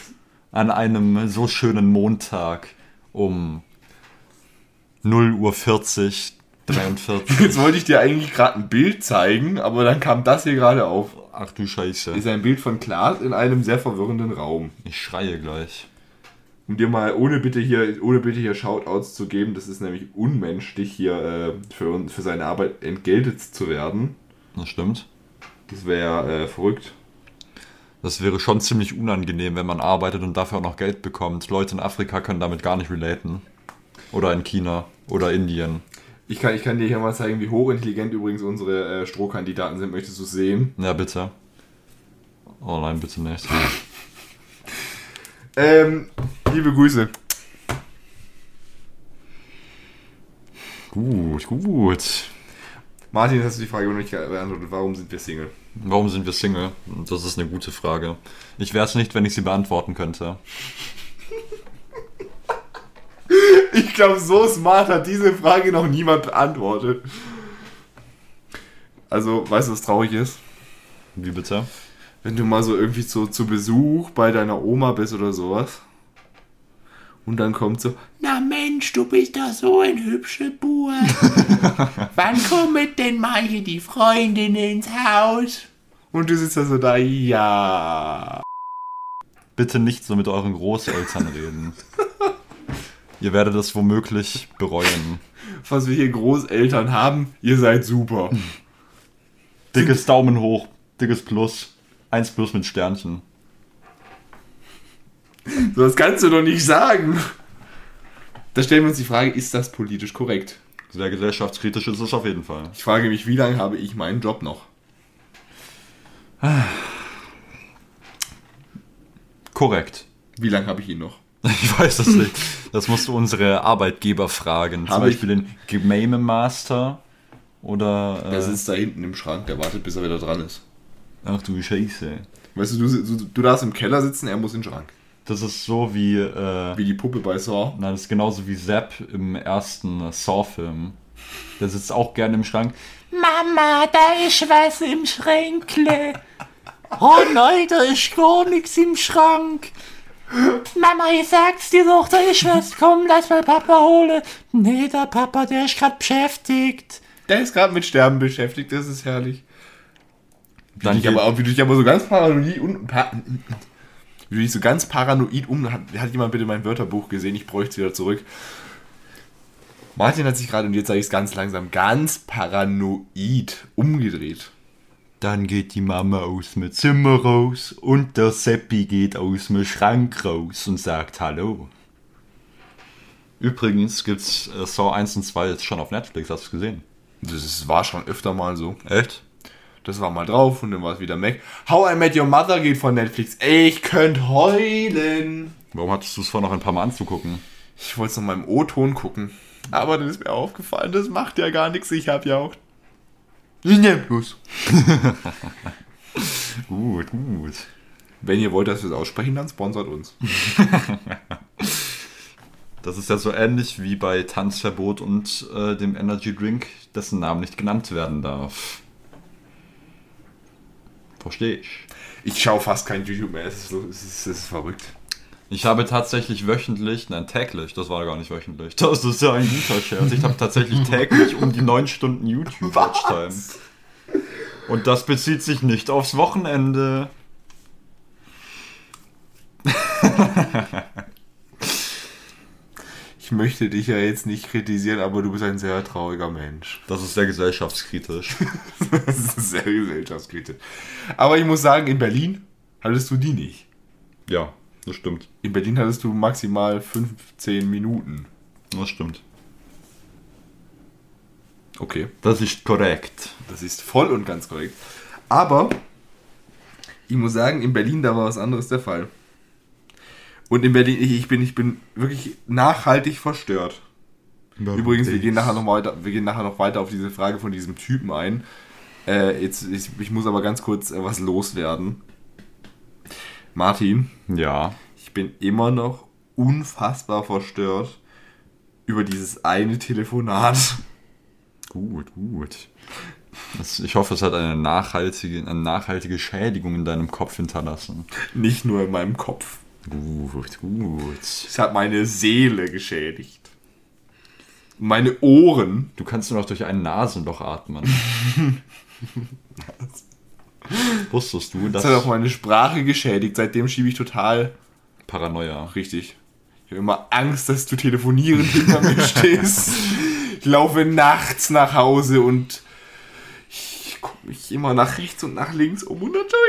An einem so schönen Montag um 0 Uhr 40, 43. Jetzt wollte ich dir eigentlich gerade ein Bild zeigen, aber dann kam das hier gerade auf. Ach du Scheiße. Ist ein Bild von Klaas in einem sehr verwirrenden Raum. Ich schreie gleich. Um dir mal ohne bitte hier, ohne bitte hier Shoutouts zu geben, das ist nämlich unmenschlich, hier äh, für, für seine Arbeit entgeltet zu werden. Das stimmt. Das wäre äh, verrückt. Das wäre schon ziemlich unangenehm, wenn man arbeitet und dafür auch noch Geld bekommt. Leute in Afrika können damit gar nicht relaten. Oder in China. Oder Indien. Ich kann, ich kann dir hier mal zeigen, wie hochintelligent übrigens unsere äh, Strohkandidaten sind. Möchtest du es sehen? Ja, bitte. Oh nein, bitte nicht. Ähm, liebe Grüße. Gut, gut. Martin, hast du die Frage noch nicht beantwortet? Warum sind wir Single? Warum sind wir Single? Das ist eine gute Frage. Ich wäre es nicht, wenn ich sie beantworten könnte. Ich glaube, so smart hat diese Frage noch niemand beantwortet. Also, weißt du, was traurig ist? Wie bitte? Wenn du mal so irgendwie so zu Besuch bei deiner Oma bist oder sowas. Und dann kommt so, na Mensch, du bist doch so ein hübscher Bub. Wann kommt denn mal hier die Freundin ins Haus? Und du sitzt da so da, ja. Bitte nicht so mit euren Großeltern reden. Ihr werdet es womöglich bereuen. Was wir hier Großeltern haben, ihr seid super. Dickes Daumen hoch, dickes Plus. Eins plus mit Sternchen. So, das kannst du doch nicht sagen. Da stellen wir uns die Frage, ist das politisch korrekt? Sehr gesellschaftskritisch ist es auf jeden Fall. Ich frage mich, wie lange habe ich meinen Job noch? Korrekt. Wie lange habe ich ihn noch? Ich weiß das nicht. Das musst du unsere Arbeitgeber fragen. Zum Habe ich- Beispiel den Game Master oder. Der Äh, sitzt da hinten im Schrank, der wartet, bis er wieder dran ist. ach du Scheiße. Weißt du, du, du, du darfst im Keller sitzen, er muss in den Schrank. Das ist so wie. Äh, Wie die Puppe bei Saw. Nein, das ist genauso wie Zapp im ersten Saw-Film. Der sitzt auch gerne im Schrank. Mama, da ist was im Schränkle. Oh nein, da ist gar nichts im Schrank. Mama, ich sag's dir doch, da ist was. Komm, lass mal Papa holen. Nee, der Papa, der ist grad beschäftigt. Der ist gerade mit Sterben beschäftigt, das ist herrlich. Wie Dann du dich aber, auch- wie du dich aber so ganz paranoid und wie du dich so ganz paranoid um hat, hat jemand bitte mein Wörterbuch gesehen, ich bräuchte es wieder zurück. Martin hat sich gerade, und jetzt sage ich es ganz langsam, ganz paranoid umgedreht. Dann geht die Mama aus dem Zimmer raus und der Seppi geht aus dem Schrank raus und sagt Hallo. Übrigens gibt's äh, Saw 1 und 2 jetzt schon auf Netflix, hast du gesehen? Das ist, war schon öfter mal so. Echt? Das war mal drauf und dann war es wieder Mac. How I Met Your Mother geht von Netflix. Ich könnte heulen. Warum hattest du es vor, noch ein paar Mal anzugucken? Ich wollte es noch mal im O-Ton gucken. Aber dann ist mir aufgefallen, das macht ja gar nichts. Ich habe ja auch. Ne, plus. Gut, gut. Wenn ihr wollt, dass wir es aussprechen, dann sponsert uns. Das ist ja so ähnlich wie bei Tanzverbot und äh, dem Energy Drink, dessen Namen nicht genannt werden darf. Verstehe ich. Ich schaue fast kein YouTube mehr. Es ist, so, es ist, es ist verrückt. Ich habe tatsächlich wöchentlich, nein, täglich, das war gar nicht wöchentlich. Das ist ja ein guter Scherz. Ich habe tatsächlich täglich um die 9 Stunden YouTube-Watchtime. Und das bezieht sich nicht aufs Wochenende. Ich möchte dich ja jetzt nicht kritisieren, aber du bist ein sehr trauriger Mensch. Das ist sehr gesellschaftskritisch. Das ist sehr gesellschaftskritisch. Aber ich muss sagen, in Berlin hattest du die nicht. ja, das stimmt. In Berlin hattest du maximal 15 Minuten. Das stimmt. Okay. Das ist korrekt. Das ist voll und ganz korrekt. Aber ich muss sagen, in Berlin da war was anderes der Fall. Und in Berlin, ich, bin, ich bin wirklich nachhaltig verstört. Übrigens, wir gehen, nachher noch weiter, wir gehen nachher noch weiter auf diese Frage von diesem Typen ein. Äh, jetzt, ich, ich muss aber ganz kurz äh, was loswerden. Martin, Ja. ich bin immer noch unfassbar verstört über dieses eine Telefonat. Gut, gut. Das, ich hoffe, es hat eine nachhaltige, eine nachhaltige Schädigung in deinem Kopf hinterlassen. Nicht nur in meinem Kopf. Gut, gut. Es hat meine Seele geschädigt. Meine Ohren. Du kannst nur noch durch ein Nasenloch atmen. Wusstest du, Das dass hat auch meine Sprache geschädigt. Seitdem schiebe ich total Paranoia. richtig. Ich habe immer Angst, dass du telefonierend hinter mir stehst. Ich laufe nachts nach Hause und ich gucke mich immer nach rechts und nach links um und dann schaue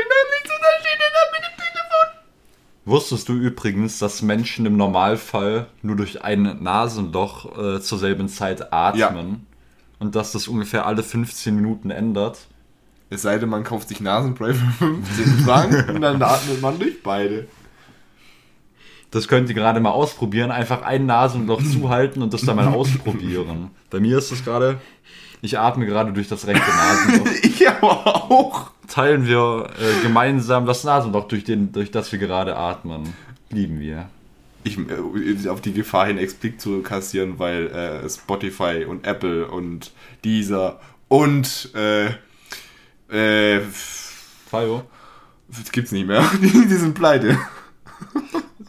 Wusstest du übrigens, dass Menschen im Normalfall nur durch ein Nasenloch äh, zur selben Zeit atmen? Und dass das ungefähr alle 15 Minuten ändert? Es sei denn, man kauft sich Nasenspray für 15 Franken und dann atmet man durch beide. Das könnt ihr gerade mal ausprobieren. Einfach ein Nasenloch zuhalten und das dann mal ausprobieren. Bei mir ist es gerade, ich atme gerade durch das rechte Nasenloch. Ich aber auch. Teilen wir äh, gemeinsam das Nasenloch, durch, den, durch das wir gerade atmen. Lieben wir. Ich, äh, auf die Gefahr hin, Explikt zu kassieren, weil äh, Spotify und Apple und Deezer und äh, äh, Fayo? das gibt's nicht mehr. Die, die sind pleite.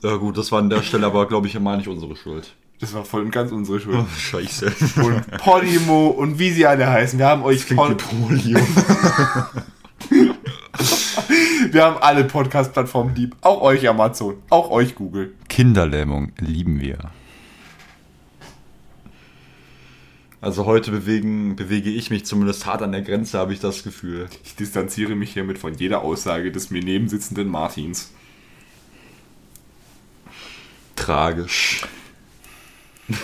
Ja gut, das war an der Stelle aber, glaube ich, mal nicht unsere Schuld. Das war voll und ganz unsere Schuld. Scheiße. Und Podimo und wie sie alle heißen. Wir haben euch Pod Polio. Wir haben alle Podcast-Plattformen lieb. Auch euch Amazon. Auch euch Google. Kinderlähmung lieben wir. Also heute bewegen, bewege ich mich zumindest hart an der Grenze, habe ich das Gefühl. Ich distanziere mich hiermit von jeder Aussage des mir nebensitzenden Martins. Tragisch. Ich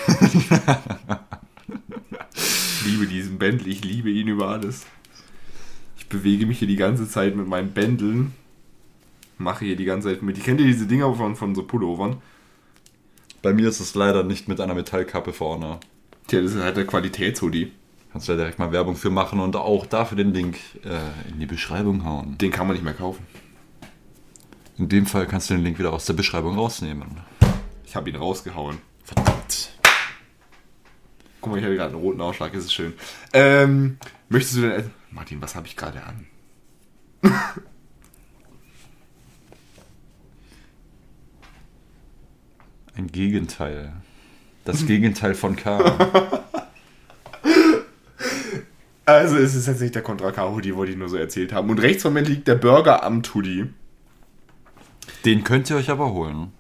liebe diesen Bändel, ich liebe ihn über alles. Ich bewege mich hier die ganze Zeit mit meinen Bändeln. Mache hier die ganze Zeit mit. Ich kennt ihr diese Dinger von, von so Pullovern? Bei mir ist es leider nicht mit einer Metallkappe vorne. Tja, das ist halt der Qualitätshoodie. Kannst du ja direkt mal Werbung für machen und auch dafür den Link äh, in die Beschreibung hauen. Den kann man nicht mehr kaufen. In dem Fall kannst du den Link wieder aus der Beschreibung rausnehmen. Ich habe ihn rausgehauen. Verdammt. Guck mal, ich habe gerade einen roten Ausschlag, das ist schön. Ähm, möchtest du denn... Martin, was habe ich gerade an? Ein Gegenteil. Das Gegenteil von K. Also es ist tatsächlich der Contra K Hoodie, wollte ich nur so erzählt haben. Und rechts von mir liegt der Burger am Hoodie. Den könnt ihr euch aber holen.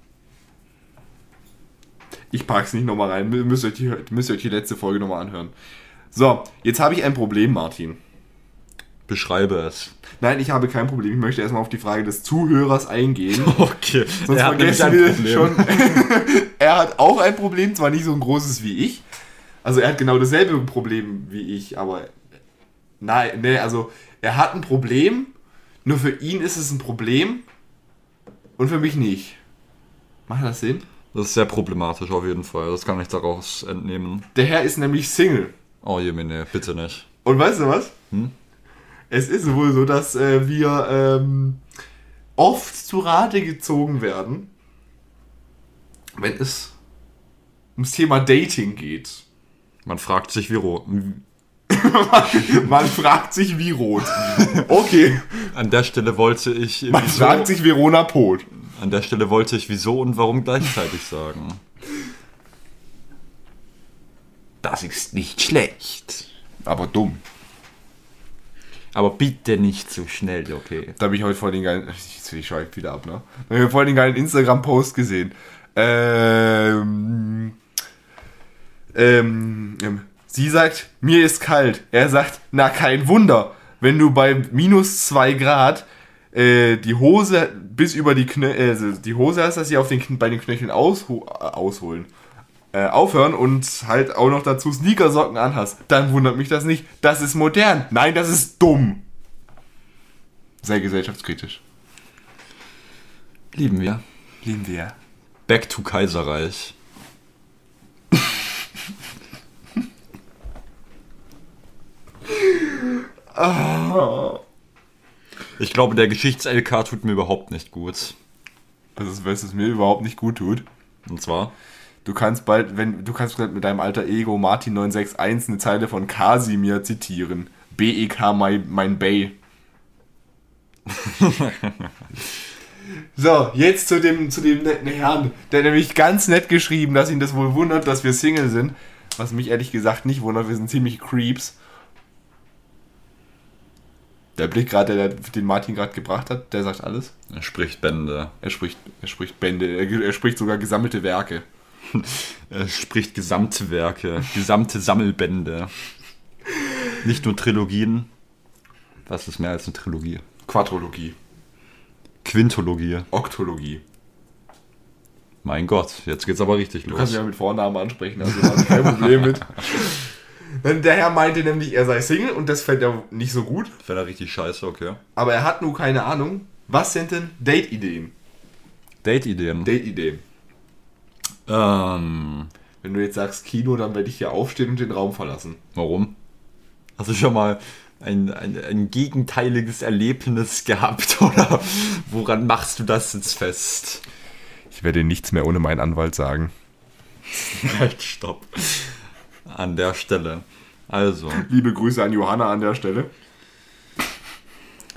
Ich pack's nicht nochmal rein. Mü- Müsst ihr, euch die, müsst ihr euch die letzte Folge nochmal anhören. So, jetzt habe ich ein Problem, Martin. Beschreibe es. Nein, ich habe kein Problem. Ich möchte erstmal auf die Frage des Zuhörers eingehen. Okay. Sonst er hat vergessen wir schon. er hat auch ein Problem, zwar nicht so ein großes wie ich. Also er hat genau dasselbe Problem wie ich, aber nein, nee, also er hat ein Problem, nur für ihn ist es ein Problem und für mich nicht. Macht das Sinn? Das ist sehr problematisch auf jeden Fall. Das kann ich daraus entnehmen. Der Herr ist nämlich Single. Oh Jemine, bitte nicht. Und weißt du was? Es ist wohl so, dass äh, wir ähm, oft zu Rate gezogen werden, wenn es ums Thema Dating geht. Man fragt sich, wie rot. Man fragt sich, wie rot. Okay. An der Stelle wollte ich Man wieso, fragt sich Verona Pot. an der Stelle wollte ich wieso und warum gleichzeitig sagen. Das ist nicht schlecht. Aber dumm. Aber bitte nicht zu schnell, okay? Da habe ich heute voll den geilen. Ich, ich schweife wieder ab, ne? Da habe ich voll den geilen Instagram-Post gesehen. Ähm. ähm, ähm, sie sagt, mir ist kalt. Er sagt, na kein Wunder, wenn du bei minus zwei Grad äh, die Hose bis über die Knö äh, die Hose hast, dass sie auf den, bei den Knöcheln ausho äh, ausholen. Äh, aufhören und halt auch noch dazu Sneakersocken anhast, dann wundert mich das nicht. Das ist modern. Nein, das ist dumm. Sehr gesellschaftskritisch. Lieben wir. Lieben wir. Back to Kaiserreich. Ich glaube, der Geschichts-LK tut mir überhaupt nicht gut. Das ist, was es mir überhaupt nicht gut tut. Und zwar, Du kannst bald, wenn du kannst bald mit deinem alter Ego Martin 961 eine Zeile von Kasimir zitieren. BEK mein, mein Bay. so, jetzt zu dem, zu dem netten Herrn. Der hat nämlich ganz nett geschrieben, dass ihn das wohl wundert, dass wir Single sind. Was mich ehrlich gesagt nicht wundert, wir sind ziemlich Creeps. Der Blick gerade, der, den Martin gerade gebracht hat, der sagt alles. er spricht Bände. Er spricht, er spricht Bände, er, er spricht sogar gesammelte Werke. Er spricht gesamte Werke, gesamte Sammelbände. Nicht nur Trilogien. Was ist mehr als eine Trilogie? Quadrologie, Quintologie. Oktologie. Mein Gott, jetzt geht's aber richtig Du los. kannst mich ja mit Vornamen ansprechen, also habe ich kein Problem mit. Der Herr meinte nämlich, er sei Single und das fällt er nicht so gut. Wäre da richtig scheiße, okay. Aber er hat nur keine Ahnung, was sind denn Date-Ideen? Date-Ideen. Date-Ideen. Ähm, Wenn du jetzt sagst Kino, dann werde ich hier aufstehen und den Raum verlassen. warum? Hast du schon mal ein, ein, ein gegenteiliges Erlebnis gehabt oder woran machst du das jetzt fest? Ich werde nichts mehr ohne meinen Anwalt sagen. Halt, stopp. An der Stelle. Also, Liebe Grüße an Johanna an der Stelle.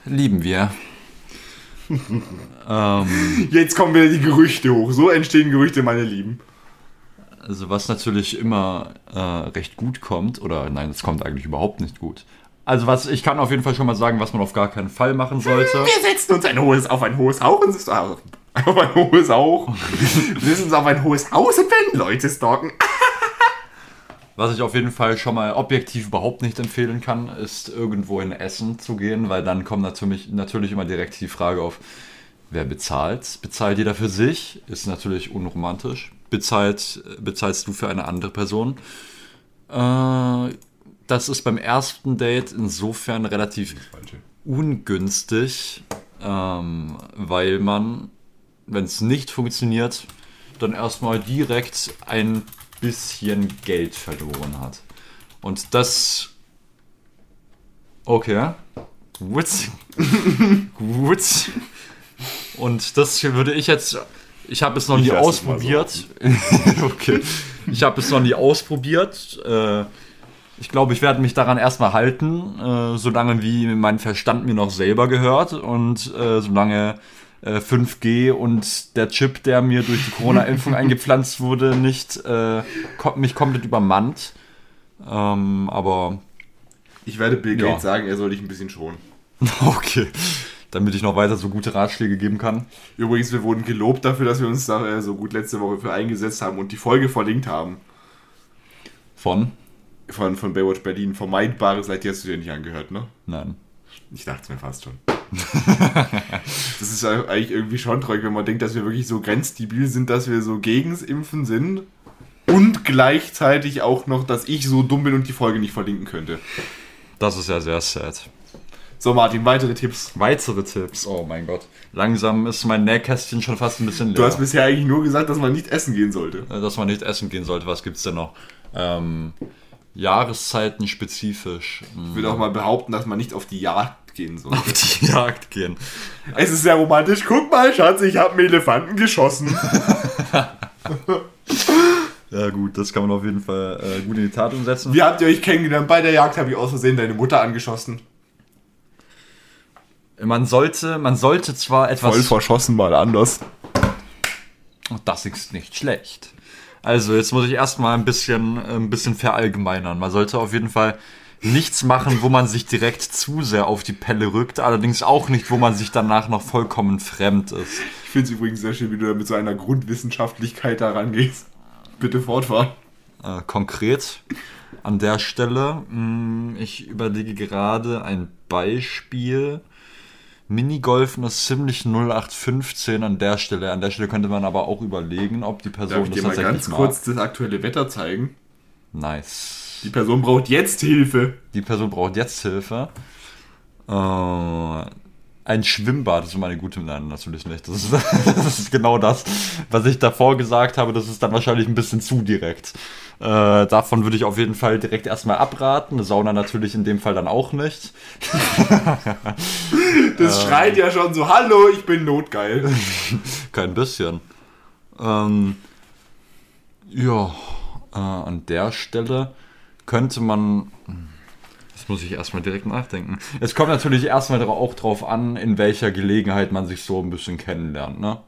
lieben wir. Ähm, Jetzt kommen wieder die Gerüchte hoch. So entstehen Gerüchte, meine Lieben. also was natürlich immer äh, recht gut kommt, oder nein, es kommt eigentlich überhaupt nicht gut. Also was, ich kann auf jeden Fall schon mal sagen, was man auf gar keinen Fall machen sollte. Wir setzen uns ein hohes, auf ein hohes Haus und auf ein hohes Haus. Wir setzen uns auf ein hohes Haus und werden Leute stalken. Was ich auf jeden Fall schon mal objektiv überhaupt nicht empfehlen kann, ist irgendwo in Essen zu gehen, weil dann kommt natürlich, natürlich immer direkt die Frage auf, wer bezahlt? Bezahlt jeder für sich? Ist natürlich unromantisch. Bezahlt, bezahlst du für eine andere Person? Äh, das ist beim ersten Date insofern relativ ungünstig, ähm, weil man, wenn es nicht funktioniert, dann erstmal direkt ein bisschen Geld verloren hat. Und das. Okay. Gut. Gut. Und das hier würde ich jetzt. Ich habe es noch nie mal so ausprobiert. okay. Ich habe es noch nie ausprobiert. Äh, ich glaube, ich werde mich daran erstmal halten, äh, solange wie mein Verstand mir noch selber gehört und äh, solange äh, 5G und der Chip, der mir durch die Corona-Impfung eingepflanzt wurde, nicht äh, mich komplett übermannt. Ähm, aber Ich werde Bill Ja. Gates sagen, er soll dich ein bisschen schonen. okay, damit ich noch weiter so gute Ratschläge geben kann. Übrigens, wir wurden gelobt dafür, dass wir uns da äh, so gut letzte Woche für eingesetzt haben und die Folge verlinkt haben. Von? Von, von Baywatch Berlin. Vermeidbare Seite, die hast du dir nicht angehört, ne? Nein. Ich dachte es mir fast schon. das ist eigentlich irgendwie schon traurig, wenn man denkt, dass wir wirklich so grenzdebil sind, dass wir so gegens Impfen sind. Und gleichzeitig auch noch, dass ich so dumm bin und die Folge nicht verlinken könnte. Das ist ja sehr sad. So, Martin, weitere Tipps. Weitere Tipps, oh mein Gott. Langsam ist mein Nähkästchen schon fast ein bisschen leer. Du hast bisher eigentlich nur gesagt, dass man nicht essen gehen sollte. Äh, dass man nicht essen gehen sollte. Was gibt's denn noch? Ähm, Jahreszeiten spezifisch. Ich würde auch mal behaupten, dass man nicht auf die Jagd gehen sollte. Auf die Jagd gehen. Es ist sehr romantisch. Guck mal, Schatz, ich habe einen Elefanten geschossen. Ja gut, das kann man auf jeden Fall äh, gut in die Tat umsetzen. Wie habt ihr euch kennengelernt? Bei der Jagd habe ich aus Versehen deine Mutter angeschossen. Man sollte, man sollte zwar etwas... verschossen, mal anders. Und das ist nicht schlecht. Also, jetzt muss ich erstmal ein bisschen, ein bisschen verallgemeinern. Man sollte auf jeden Fall nichts machen, wo man sich direkt zu sehr auf die Pelle rückt, allerdings auch nicht, wo man sich danach noch vollkommen fremd ist. Ich finde es übrigens sehr schön, wie du da mit so einer Grundwissenschaftlichkeit da rangehst. Bitte fortfahren. äh, konkret an der Stelle. Mh, ich überlege gerade ein Beispiel. Minigolfen ist ziemlich 0815 an der Stelle. An der Stelle könnte man aber auch überlegen, ob die Person Darf ich das dir mal tatsächlich ganz mag. kurz das aktuelle Wetter zeigen? Nice. Die Person braucht jetzt Hilfe. Die Person braucht jetzt Hilfe. Äh, ein Schwimmbad ist immer eine gute Nein, natürlich nicht. Das ist, das ist genau das, was ich davor gesagt habe. Das ist dann wahrscheinlich ein bisschen zu direkt. Äh, davon würde ich auf jeden Fall direkt erstmal abraten. Eine Sauna natürlich in dem Fall dann auch nicht. Das schreit ja schon so, hallo, ich bin notgeil. Kein bisschen. Ähm, ja, äh, an der Stelle könnte man. Das muss ich erstmal direkt nachdenken. Es kommt natürlich erstmal auch drauf an, in welcher Gelegenheit man sich so ein bisschen kennenlernt, ne?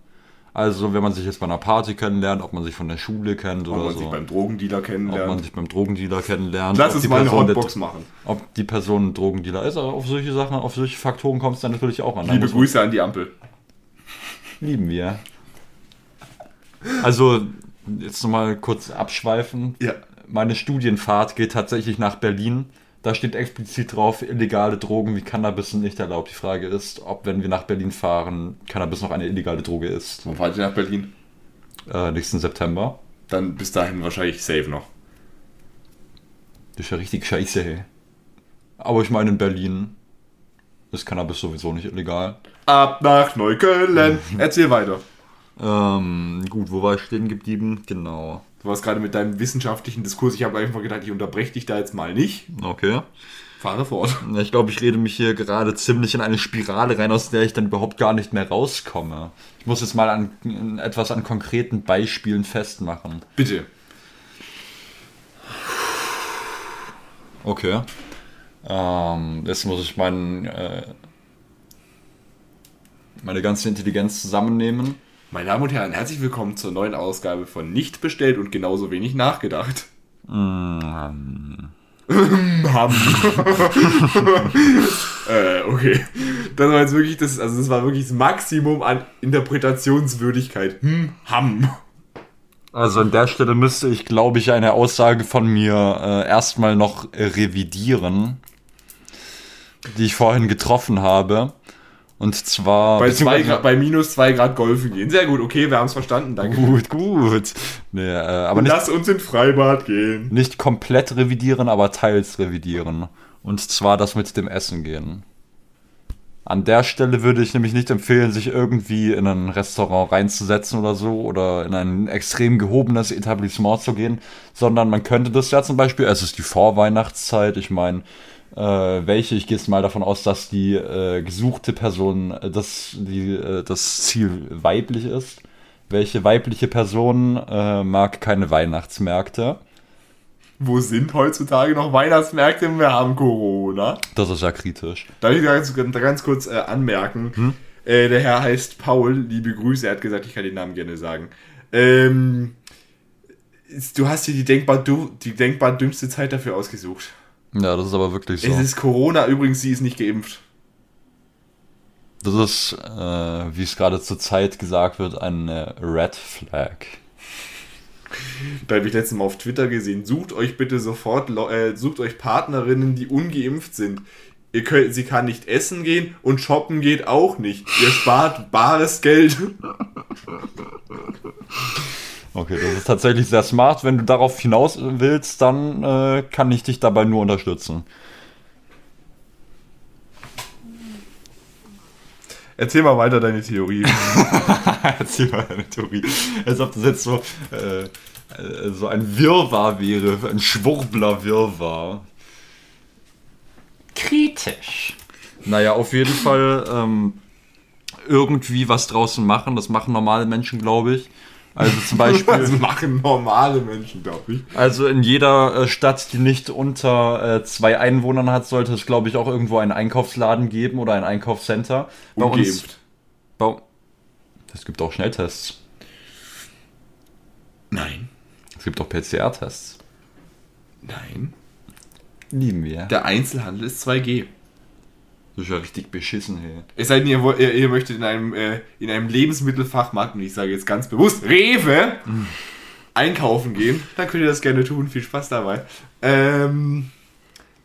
Also, wenn man sich jetzt bei einer Party kennenlernt, ob man sich von der Schule kennt Ob oder man so. sich beim Drogendealer ob man kennenlernt. sich beim Drogendealer kennenlernt. Lass ob uns die mal eine Hotbox machen. Ob die Person ein Drogendealer ist, aber auf solche Sachen, auf solche Faktoren kommt es dann natürlich auch an. Liebe man- Grüße an die Ampel. Lieben wir. Also, jetzt nochmal kurz abschweifen. Ja. Meine Studienfahrt geht tatsächlich nach Berlin. Da steht explizit drauf, illegale Drogen wie Cannabis sind nicht erlaubt. Die Frage ist, ob, wenn wir nach Berlin fahren, Cannabis noch eine illegale Droge ist. Wann fahrt ihr nach Berlin? Äh, nächsten September. Dann bis dahin wahrscheinlich safe noch. Das ist ja richtig scheiße, hey. Aber ich meine, in Berlin ist Cannabis sowieso nicht illegal. Ab nach Neukölln. Erzähl weiter. Ähm, gut, wo war ich stehen geblieben? Genau. Du warst gerade mit deinem wissenschaftlichen Diskurs. Ich habe einfach gedacht, ich unterbreche dich da jetzt mal nicht. Okay. Fahre fort. Ich glaube, ich rede mich hier gerade ziemlich in eine Spirale rein, aus der ich dann überhaupt gar nicht mehr rauskomme. Ich muss jetzt mal an, etwas an konkreten Beispielen festmachen. Bitte. Okay. Ähm, jetzt muss ich meinen, äh, meine ganze Intelligenz zusammennehmen. Meine Damen und Herren, herzlich willkommen zur neuen Ausgabe von Nicht bestellt und genauso wenig nachgedacht. Ähm, Ham. äh, okay. Das war jetzt wirklich das, also das war wirklich das Maximum an Interpretationswürdigkeit. Hm, Ham. Also an der Stelle müsste ich, glaube ich, eine Aussage von mir äh, erstmal noch revidieren, die ich vorhin getroffen habe. Und zwar. Bei, zwei Grad, bei minus 2 Grad golfen gehen. Sehr gut, okay, wir haben es verstanden, danke. Gut, gut. Nee, äh, aber nicht, Lass uns in Freibad gehen. nicht komplett revidieren, aber teils revidieren. Und zwar das mit dem Essen gehen. An der Stelle würde ich nämlich nicht empfehlen, sich irgendwie in ein Restaurant reinzusetzen oder so oder in ein extrem gehobenes Etablissement zu gehen, sondern man könnte das ja zum Beispiel, es ist die Vorweihnachtszeit, ich meine, welche, ich gehe jetzt mal davon aus, dass die äh, gesuchte Person, äh, dass die, äh, das Ziel weiblich ist. Welche weibliche Person äh, mag keine Weihnachtsmärkte? Wo sind heutzutage noch Weihnachtsmärkte? Wir haben Corona. Das ist ja kritisch. Darf ich ganz, ganz kurz äh, anmerken? Äh, der Herr heißt Paul, liebe Grüße, er hat gesagt, ich kann den Namen gerne sagen. Ähm, du hast dir die denkbar, die denkbar dümmste Zeit dafür ausgesucht. Ja, das ist aber wirklich so. Es ist Corona, übrigens, sie ist nicht geimpft. Das ist, äh, wie es gerade zur Zeit gesagt wird, eine Red Flag. Da habe ich letztes Mal auf Twitter gesehen. Sucht euch bitte sofort, äh, sucht euch Partnerinnen, die ungeimpft sind. Ihr könnt, sie kann nicht essen gehen und shoppen geht auch nicht. Ihr spart bares Geld. Okay, das ist tatsächlich sehr smart. Wenn du darauf hinaus willst, dann äh, kann ich dich dabei nur unterstützen. Erzähl mal weiter deine Theorie. Erzähl mal deine Theorie. Als ob das jetzt so, äh, so ein Wirrwarr wäre, ein Schwurbler-Wirrwarr. Kritisch. Naja, auf jeden Fall ähm, irgendwie was draußen machen. Das machen normale Menschen, glaube ich. Also zum Das Beispiel, machen normale Menschen, glaube ich. also in jeder äh, Stadt, die nicht unter äh, zwei Einwohnern hat, sollte es, glaube ich, auch irgendwo einen Einkaufsladen geben oder ein Einkaufscenter. Bei uns, Ungeimpft. bei, es gibt auch Schnelltests. Nein. Es gibt auch PCR-Tests. Nein. Lieben wir. Der Einzelhandel ist 2G. Das ist ja richtig beschissen, hey. Es sei denn, ihr, ihr, ihr möchtet in einem, äh, in einem Lebensmittelfachmarkt, und ich sage jetzt ganz bewusst, Rewe, einkaufen gehen, dann könnt ihr das gerne tun. Viel Spaß dabei. Ähm,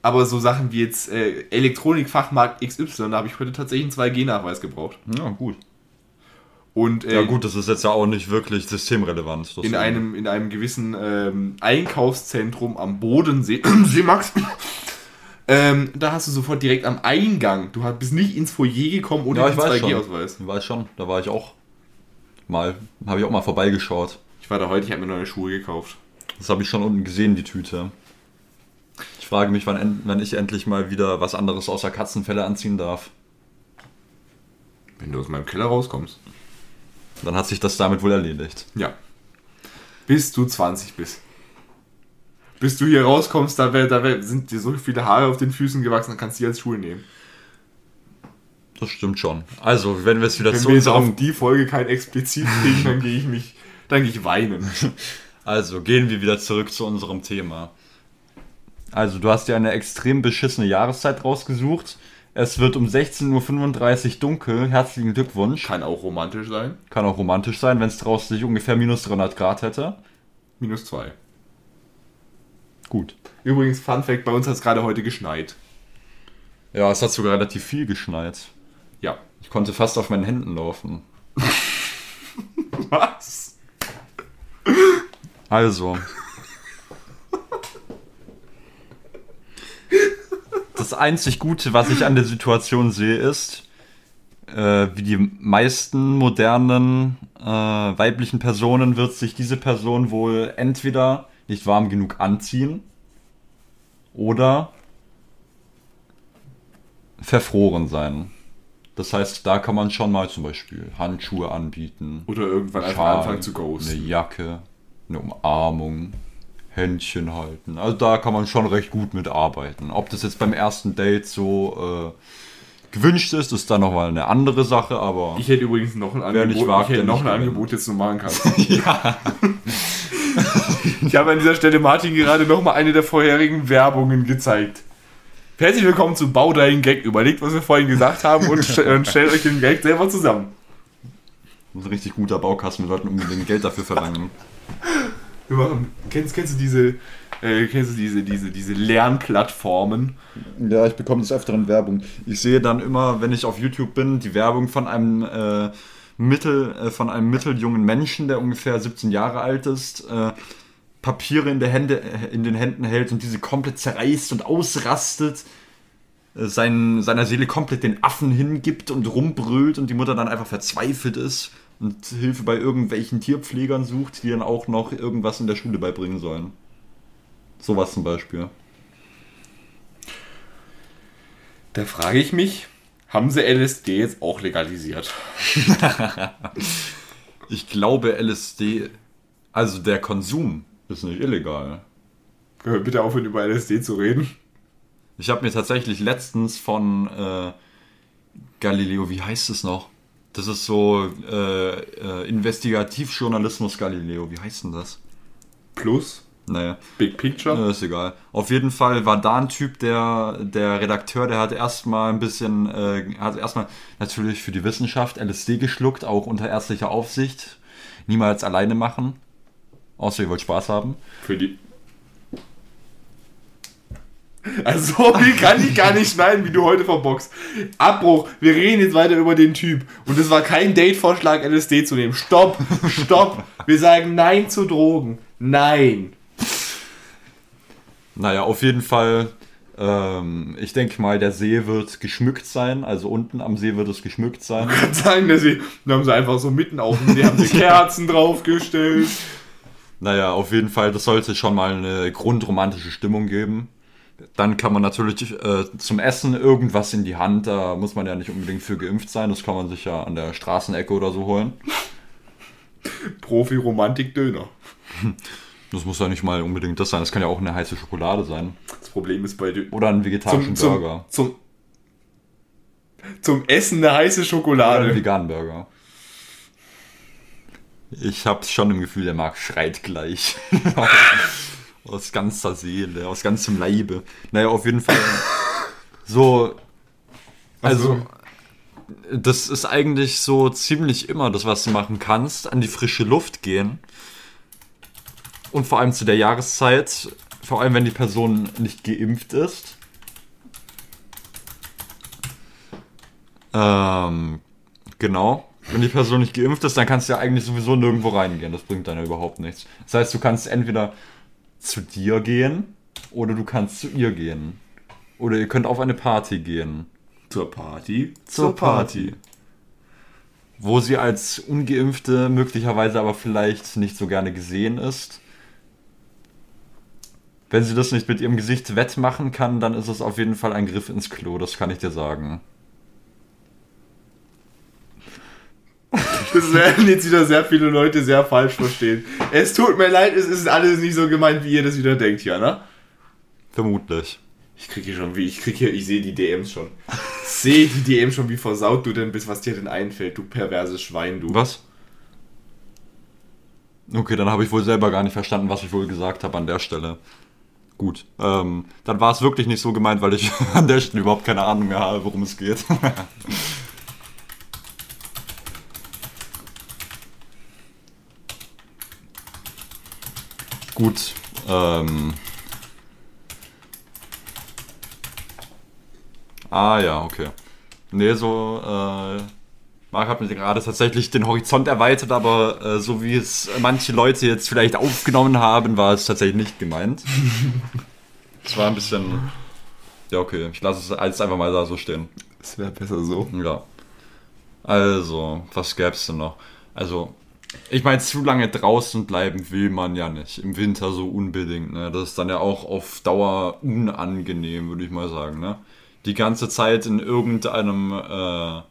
aber so Sachen wie jetzt äh, Elektronikfachmarkt XY, da habe ich heute tatsächlich einen 2G-Nachweis gebraucht. Ja, gut. Und äh, Ja, gut, das ist jetzt ja auch nicht wirklich systemrelevant. in einem, in einem gewissen ähm, Einkaufszentrum am Bodensee, See Max, ähm, da hast du sofort direkt am Eingang, du hast- bist nicht ins Foyer gekommen ohne Ja, ich weiß schon. 2G-Ausweis. Ich weiß schon, da war ich auch mal, habe ich auch mal vorbeigeschaut. Ich war da heute, ich habe mir neue Schuhe gekauft. Das habe ich schon unten gesehen, die Tüte. Ich frage mich, wann, wann ich endlich mal wieder was anderes außer Katzenfelle anziehen darf. Wenn du aus meinem Keller rauskommst. Dann hat sich das damit wohl erledigt. Ja. Bis du 20 bist. Bis du hier rauskommst, da, wär, da wär, sind dir so viele Haare auf den Füßen gewachsen, dann kannst du die als Schuhe nehmen. Das stimmt schon. Also, wenn wir jetzt wieder Wenn zu wir jetzt auf unserem... die Folge kein explizit kriegen, dann gehe ich mich, dann gehe ich weinen. Also, gehen wir wieder zurück zu unserem Thema. Also, du hast dir eine extrem beschissene Jahreszeit rausgesucht. Es wird um 16.35 Uhr dunkel. Herzlichen Glückwunsch. Kann auch romantisch sein. Kann auch romantisch sein, wenn es draußen sich ungefähr minus 300 Grad hätte. Minus zwei. Gut. Übrigens, Fun Fact, bei uns hat es gerade heute geschneit. Ja, es hat sogar relativ viel geschneit. Ja. Ich konnte fast auf meinen Händen laufen. Was? Also. Das einzig Gute, was ich an der Situation sehe, ist, äh, wie die meisten modernen äh, weiblichen Personen wird sich diese Person wohl entweder nicht warm genug anziehen oder verfroren sein. Das heißt, da kann man schon mal zum Beispiel Handschuhe anbieten. Oder irgendwann einfach Schal, anfangen zu ghosten. Eine Jacke, eine Umarmung, Händchen halten. Also da kann man schon recht gut mitarbeiten. Ob das jetzt beim ersten Date so äh, gewünscht ist, ist dann nochmal eine andere Sache, aber Ich hätte übrigens noch ein Wer Angebot, nicht wagt, ich hätte der noch ein. Angebot, das du machen kannst. ja. ich habe an dieser Stelle Martin gerade nochmal eine der vorherigen Werbungen gezeigt. Herzlich willkommen zu Bau deinen Gag. Überlegt, was wir vorhin gesagt haben und, st und stellt euch den Gag selber zusammen. ein richtig guter Baukasten. Wir sollten unbedingt Geld dafür verlangen. Wir machen, kennst, kennst du diese, äh, kennst du diese, diese, diese Lernplattformen? Ja, ich bekomme des Öfteren Werbung. Ich sehe dann immer, wenn ich auf YouTube bin, die Werbung von einem äh, Mittel, äh, von einem mitteljungen Menschen, der ungefähr 17 Jahre alt ist, äh, Papiere in, der Hände, äh, in den Händen hält und diese komplett zerreißt und ausrastet, äh, sein, seiner Seele komplett den Affen hingibt und rumbrüllt und die Mutter dann einfach verzweifelt ist und Hilfe bei irgendwelchen Tierpflegern sucht, die dann auch noch irgendwas in der Schule beibringen sollen. Sowas zum Beispiel. Da frage ich mich, haben sie LSD jetzt auch legalisiert? Ich glaube, LSD, also der Konsum, ist nicht illegal. Können wir bitte aufhören, über LSD zu reden? Ich habe mir tatsächlich letztens von äh, Galileo, wie heißt es noch? Das ist so äh, äh, Investigativjournalismus Galileo, wie heißt denn das? Plus, Naja, Big Picture. äh, ist egal. Auf jeden Fall war da ein Typ, der, der Redakteur, der hat erstmal ein bisschen, äh, hat erstmal natürlich für die Wissenschaft LSD geschluckt, auch unter ärztlicher Aufsicht. Niemals alleine machen. Außer ihr wollt Spaß haben. Für die. Also so viel kann ich gar nicht schneiden, wie du heute verboxt. Abbruch. Wir reden jetzt weiter über den Typ. Und es war kein Date-Vorschlag, LSD zu nehmen. Stopp, stopp. Wir sagen Nein zu Drogen. Nein. Naja, auf jeden Fall. Ähm, ich denke mal, der See wird geschmückt sein. Also unten am See wird es geschmückt sein. Ich kann sagen, dass sie, da haben sie einfach so mitten auf dem See, haben sie Kerzen draufgestellt. Naja, auf jeden Fall, das sollte schon mal eine grundromantische Stimmung geben. Dann kann man natürlich äh, zum Essen irgendwas in die Hand. Da muss man ja nicht unbedingt für geimpft sein. Das kann man sich ja an der Straßenecke oder so holen. Profi-Romantik-Döner. Das muss ja nicht mal unbedingt das sein. Das kann ja auch eine heiße Schokolade sein. Das Problem ist bei Dö Oder einen vegetarischen zum, Burger. zum, zum, zum Essen eine heiße Oder einen Schokolade. veganen Burger. Ich hab's schon im Gefühl, der Marc schreit gleich. aus ganzer Seele, aus ganzem Leibe. Naja, auf jeden Fall. So. Also, das ist eigentlich so ziemlich immer das, was du machen kannst. An die frische Luft gehen. Und vor allem zu der Jahreszeit, vor allem wenn die Person nicht geimpft ist. Ähm, genau. Wenn die Person nicht geimpft ist, dann kannst du ja eigentlich sowieso nirgendwo reingehen. Das bringt dann ja überhaupt nichts. Das heißt, du kannst entweder zu dir gehen oder du kannst zu ihr gehen. Oder ihr könnt auf eine Party gehen. Zur Party. Zur Party. Wo sie als Ungeimpfte möglicherweise aber vielleicht nicht so gerne gesehen ist. Wenn sie das nicht mit ihrem Gesicht wettmachen kann, dann ist es auf jeden Fall ein Griff ins Klo, das kann ich dir sagen. Das werden jetzt wieder sehr viele Leute sehr falsch verstehen. Es tut mir leid, es ist alles nicht so gemeint, wie ihr das wieder denkt hier, ne? Vermutlich. Ich krieg hier schon, wie ich krieg hier, ich sehe die DMs schon. Sehe die DMs schon, wie versaut du denn bist, was dir denn einfällt, du perverses Schwein, du. Was? Okay, dann habe ich wohl selber gar nicht verstanden, was ich wohl gesagt habe an der Stelle. Gut, ähm, dann war es wirklich nicht so gemeint, weil ich an der Stelle überhaupt keine Ahnung mehr habe, worum es geht. Gut, ähm. Ah ja, okay. Nee, so, äh, Marc hat mir gerade tatsächlich den Horizont erweitert, aber äh, so wie es manche Leute jetzt vielleicht aufgenommen haben, war es tatsächlich nicht gemeint. Es war ein bisschen. Ja, okay, ich lasse es alles einfach mal da so stehen. Es wäre besser so. Ja. Also, was gäb's denn noch? Also, ich meine, zu lange draußen bleiben will man ja nicht. Im Winter so unbedingt. Ne? Das ist dann ja auch auf Dauer unangenehm, würde ich mal sagen. Ne? Die ganze Zeit in irgendeinem äh,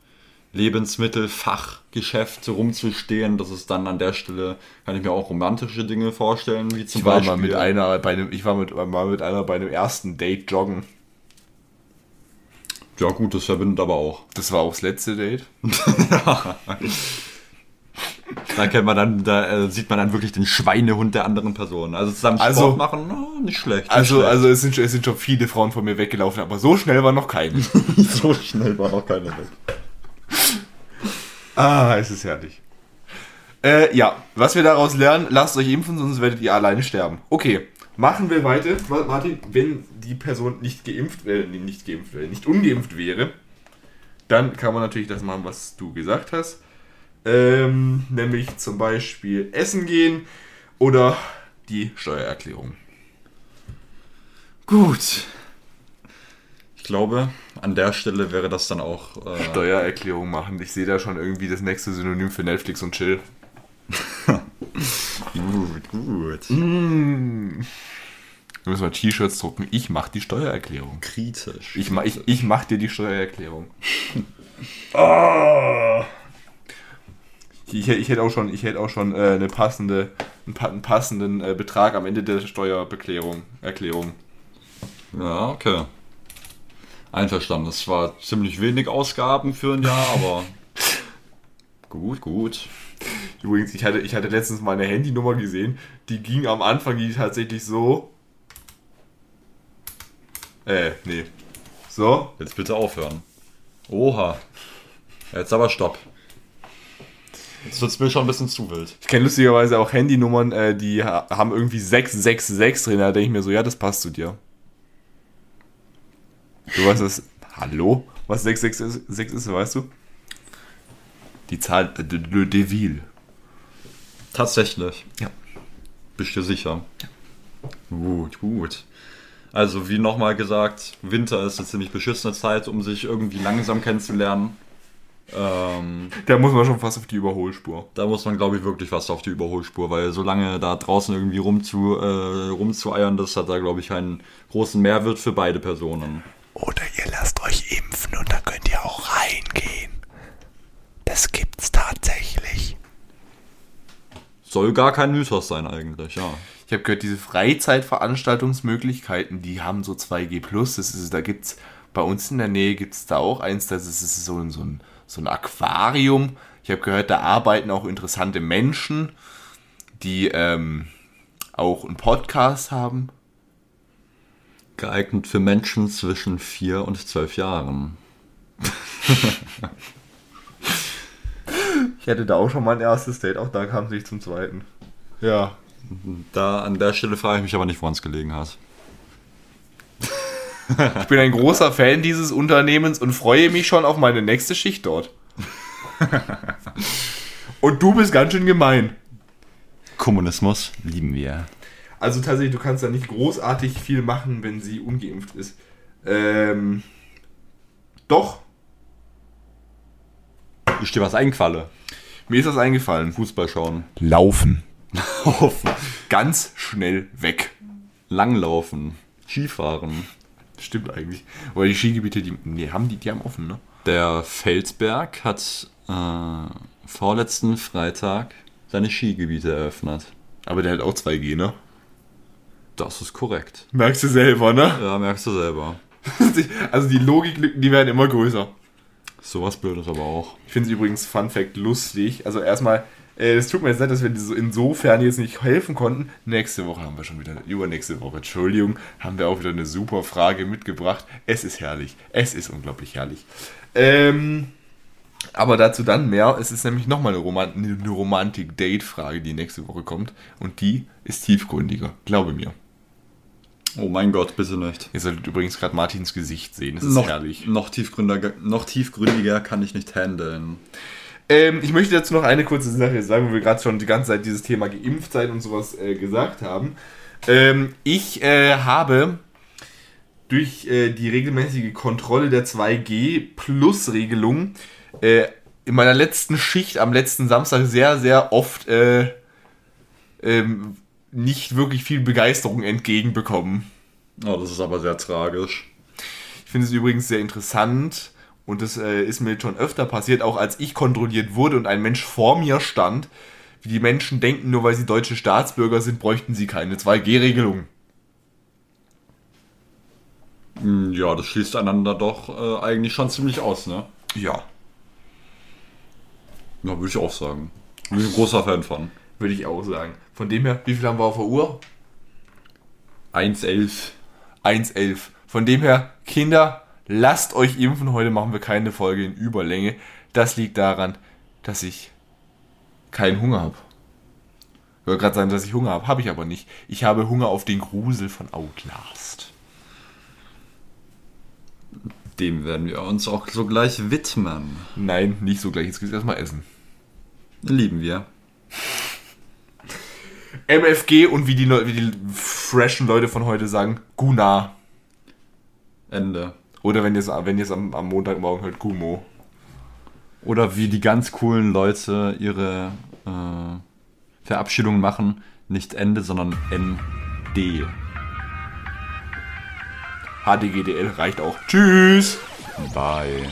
Lebensmittelfachgeschäft rumzustehen, das ist dann an der Stelle, kann ich mir auch romantische Dinge vorstellen, wie zum Ich war Beispiel. mal mit einer bei einem, ich war mit, mal mit einer bei einem ersten Date joggen. Ja, gut, das verbindet aber auch. Das war auch das letzte Date. Da kennt man dann, da äh, sieht man dann wirklich den Schweinehund der anderen Person. Also zusammen Sport Also- machen, oh, nicht schlecht. Nicht Also, schlecht. also es sind, schon- es sind schon viele Frauen von mir weggelaufen, aber so schnell war noch keine. so schnell war noch keiner weg. Ah, es ist herrlich. Äh, ja, was wir daraus lernen, lasst euch impfen, sonst werdet ihr alleine sterben. Okay, machen wir weiter. Ma- Martin, wenn die Person nicht geimpft wäre, nee, nicht geimpft wäre, nicht ungeimpft wäre, dann kann man natürlich das machen, was du gesagt hast. Ähm, nämlich zum Beispiel essen gehen oder die Steuererklärung. Gut. Ich glaube, an der Stelle wäre das dann auch. Äh, Steuererklärung machen. Ich sehe da schon irgendwie das nächste Synonym für Netflix und Chill. gut, gut. Wir müssen mal T-Shirts drucken. Ich mach die Steuererklärung. Kritisch. Ich, ma- ich, ich mach dir die Steuererklärung. Ah. ich, hätte- ich hätte auch schon, ich hätte auch schon äh, eine passende, einen, pa- einen passenden äh, Betrag am Ende der Steuerbeklärung. Erklärung. Ja, okay. Einverstanden. Das war ziemlich wenig Ausgaben für ein Jahr, aber. gut, gut. Übrigens, ich hatte, ich hatte letztens mal eine Handynummer gesehen, die ging am Anfang die tatsächlich so. Äh, nee. So. Jetzt bitte aufhören. Oha. Jetzt aber stopp. Jetzt wird's mir schon ein bisschen zu wild. Ich kenne lustigerweise auch Handynummern, äh, die ha haben irgendwie 666 drin. Da denke ich mir so, ja, das passt zu dir. Du weißt das. Hallo? Was 666 ist, weißt du? Die Zahl äh, de, de, de Ville. Tatsächlich. Ja. Bist du sicher? Gut, gut. Also, wie nochmal gesagt, Winter ist eine ziemlich beschissene Zeit, um sich irgendwie langsam kennenzulernen. Ähm, Da muss man schon fast auf die Überholspur. da muss man, glaube ich, wirklich fast auf die Überholspur, weil solange da draußen irgendwie rumzu, äh, rumzueiern, das hat da, glaube ich, keinen großen Mehrwert für beide Personen. Oder ihr lasst euch impfen und dann könnt ihr auch reingehen. Das gibt's tatsächlich. Soll gar kein Mythos sein eigentlich, ja. Ich habe gehört, diese Freizeitveranstaltungsmöglichkeiten, die haben so 2G+. Das ist, da gibt's bei uns in der Nähe gibt's da auch eins, das ist, das ist so, ein- so, ein, so ein Aquarium. Ich habe gehört, da arbeiten auch interessante Menschen, die ähm, auch einen Podcast haben. Geeignet für Menschen zwischen 4 und 12 Jahren. Ich hatte da auch schon mein erstes Date, auch da kam sie zum zweiten. Ja, Da an der Stelle frage ich mich aber nicht, woran es gelegen hat. Ich bin ein großer Fan dieses Unternehmens und freue mich schon auf meine nächste Schicht dort. Und du bist ganz schön gemein. Kommunismus lieben wir. Also tatsächlich, du kannst da nicht großartig viel machen, wenn sie ungeimpft ist. Ähm, doch, Ich dir was einqualle. mir ist das eingefallen. Fußball schauen. Laufen. Laufen. Ganz schnell weg. Langlaufen. Skifahren. Stimmt eigentlich. Weil die Skigebiete, die, nee, haben die, die haben offen, ne? Der Felsberg hat äh, vorletzten Freitag seine Skigebiete eröffnet. Aber der hat auch 2G, ne? Das ist korrekt. Merkst du selber, ne? Ja, merkst du selber. Also die Logiklücken, die werden immer größer. Sowas Blödes aber auch. Ich finde es übrigens, Fun Fact, lustig. Also erstmal, äh, es tut mir jetzt leid, dass wir so insofern jetzt nicht helfen konnten. Nächste Woche haben wir schon wieder, übernächste Woche, Entschuldigung, haben wir auch wieder eine super Frage mitgebracht. Es ist herrlich. Es ist unglaublich herrlich. Ähm, aber dazu dann mehr. Es ist nämlich nochmal eine, Roman eine Romantik-Date-Frage, die nächste Woche kommt. Und die ist tiefgründiger. Glaube mir. Oh mein Gott, bitte nicht. Ihr solltet übrigens gerade Martins Gesicht sehen. Es ist Noch, herrlich. noch, tiefgründiger, noch tiefgründiger kann ich nicht handeln. Ähm, ich möchte dazu noch eine kurze Sache sagen, wo wir gerade schon die ganze Zeit dieses Thema geimpft sein und sowas äh, gesagt haben. Ähm, ich äh, habe durch äh, die regelmäßige Kontrolle der 2G-Plus-Regelung äh, in meiner letzten Schicht am letzten Samstag sehr, sehr oft äh, ähm, nicht wirklich viel Begeisterung entgegenbekommen. Oh, das ist aber sehr tragisch. Ich finde es übrigens sehr interessant und das äh, ist mir schon öfter passiert, auch als ich kontrolliert wurde und ein Mensch vor mir stand, wie die Menschen denken, nur weil sie deutsche Staatsbürger sind, bräuchten sie keine 2G-Regelung. Hm, Ja, das schließt einander doch äh, eigentlich schon ziemlich aus, ne? Ja, Ja, würde ich auch sagen. Bin ein großer Fan von. würde ich auch sagen. Von dem her, wie viel haben wir auf der Uhr? 1,11. 1,11. Von dem her, Kinder, lasst euch impfen. Heute machen wir keine Folge in Überlänge. Das liegt daran, dass ich keinen Hunger habe. Ich wollte gerade sagen, dass ich Hunger habe. Habe ich aber nicht. Ich habe Hunger auf den Grusel von Outlast. Dem werden wir uns auch sogleich widmen. Nein, nicht so gleich. Jetzt geht's erstmal essen. Lieben wir. MFG und wie die, Leu- wie die freshen Leute von heute sagen, Guna. Ende. Oder wenn ihr es wenn ihr's am, am Montagmorgen hört, Gumo. Oder wie die ganz coolen Leute ihre äh, Verabschiedungen machen. Nicht Ende, sondern ND. HDGDL reicht auch. Tschüss. Bye.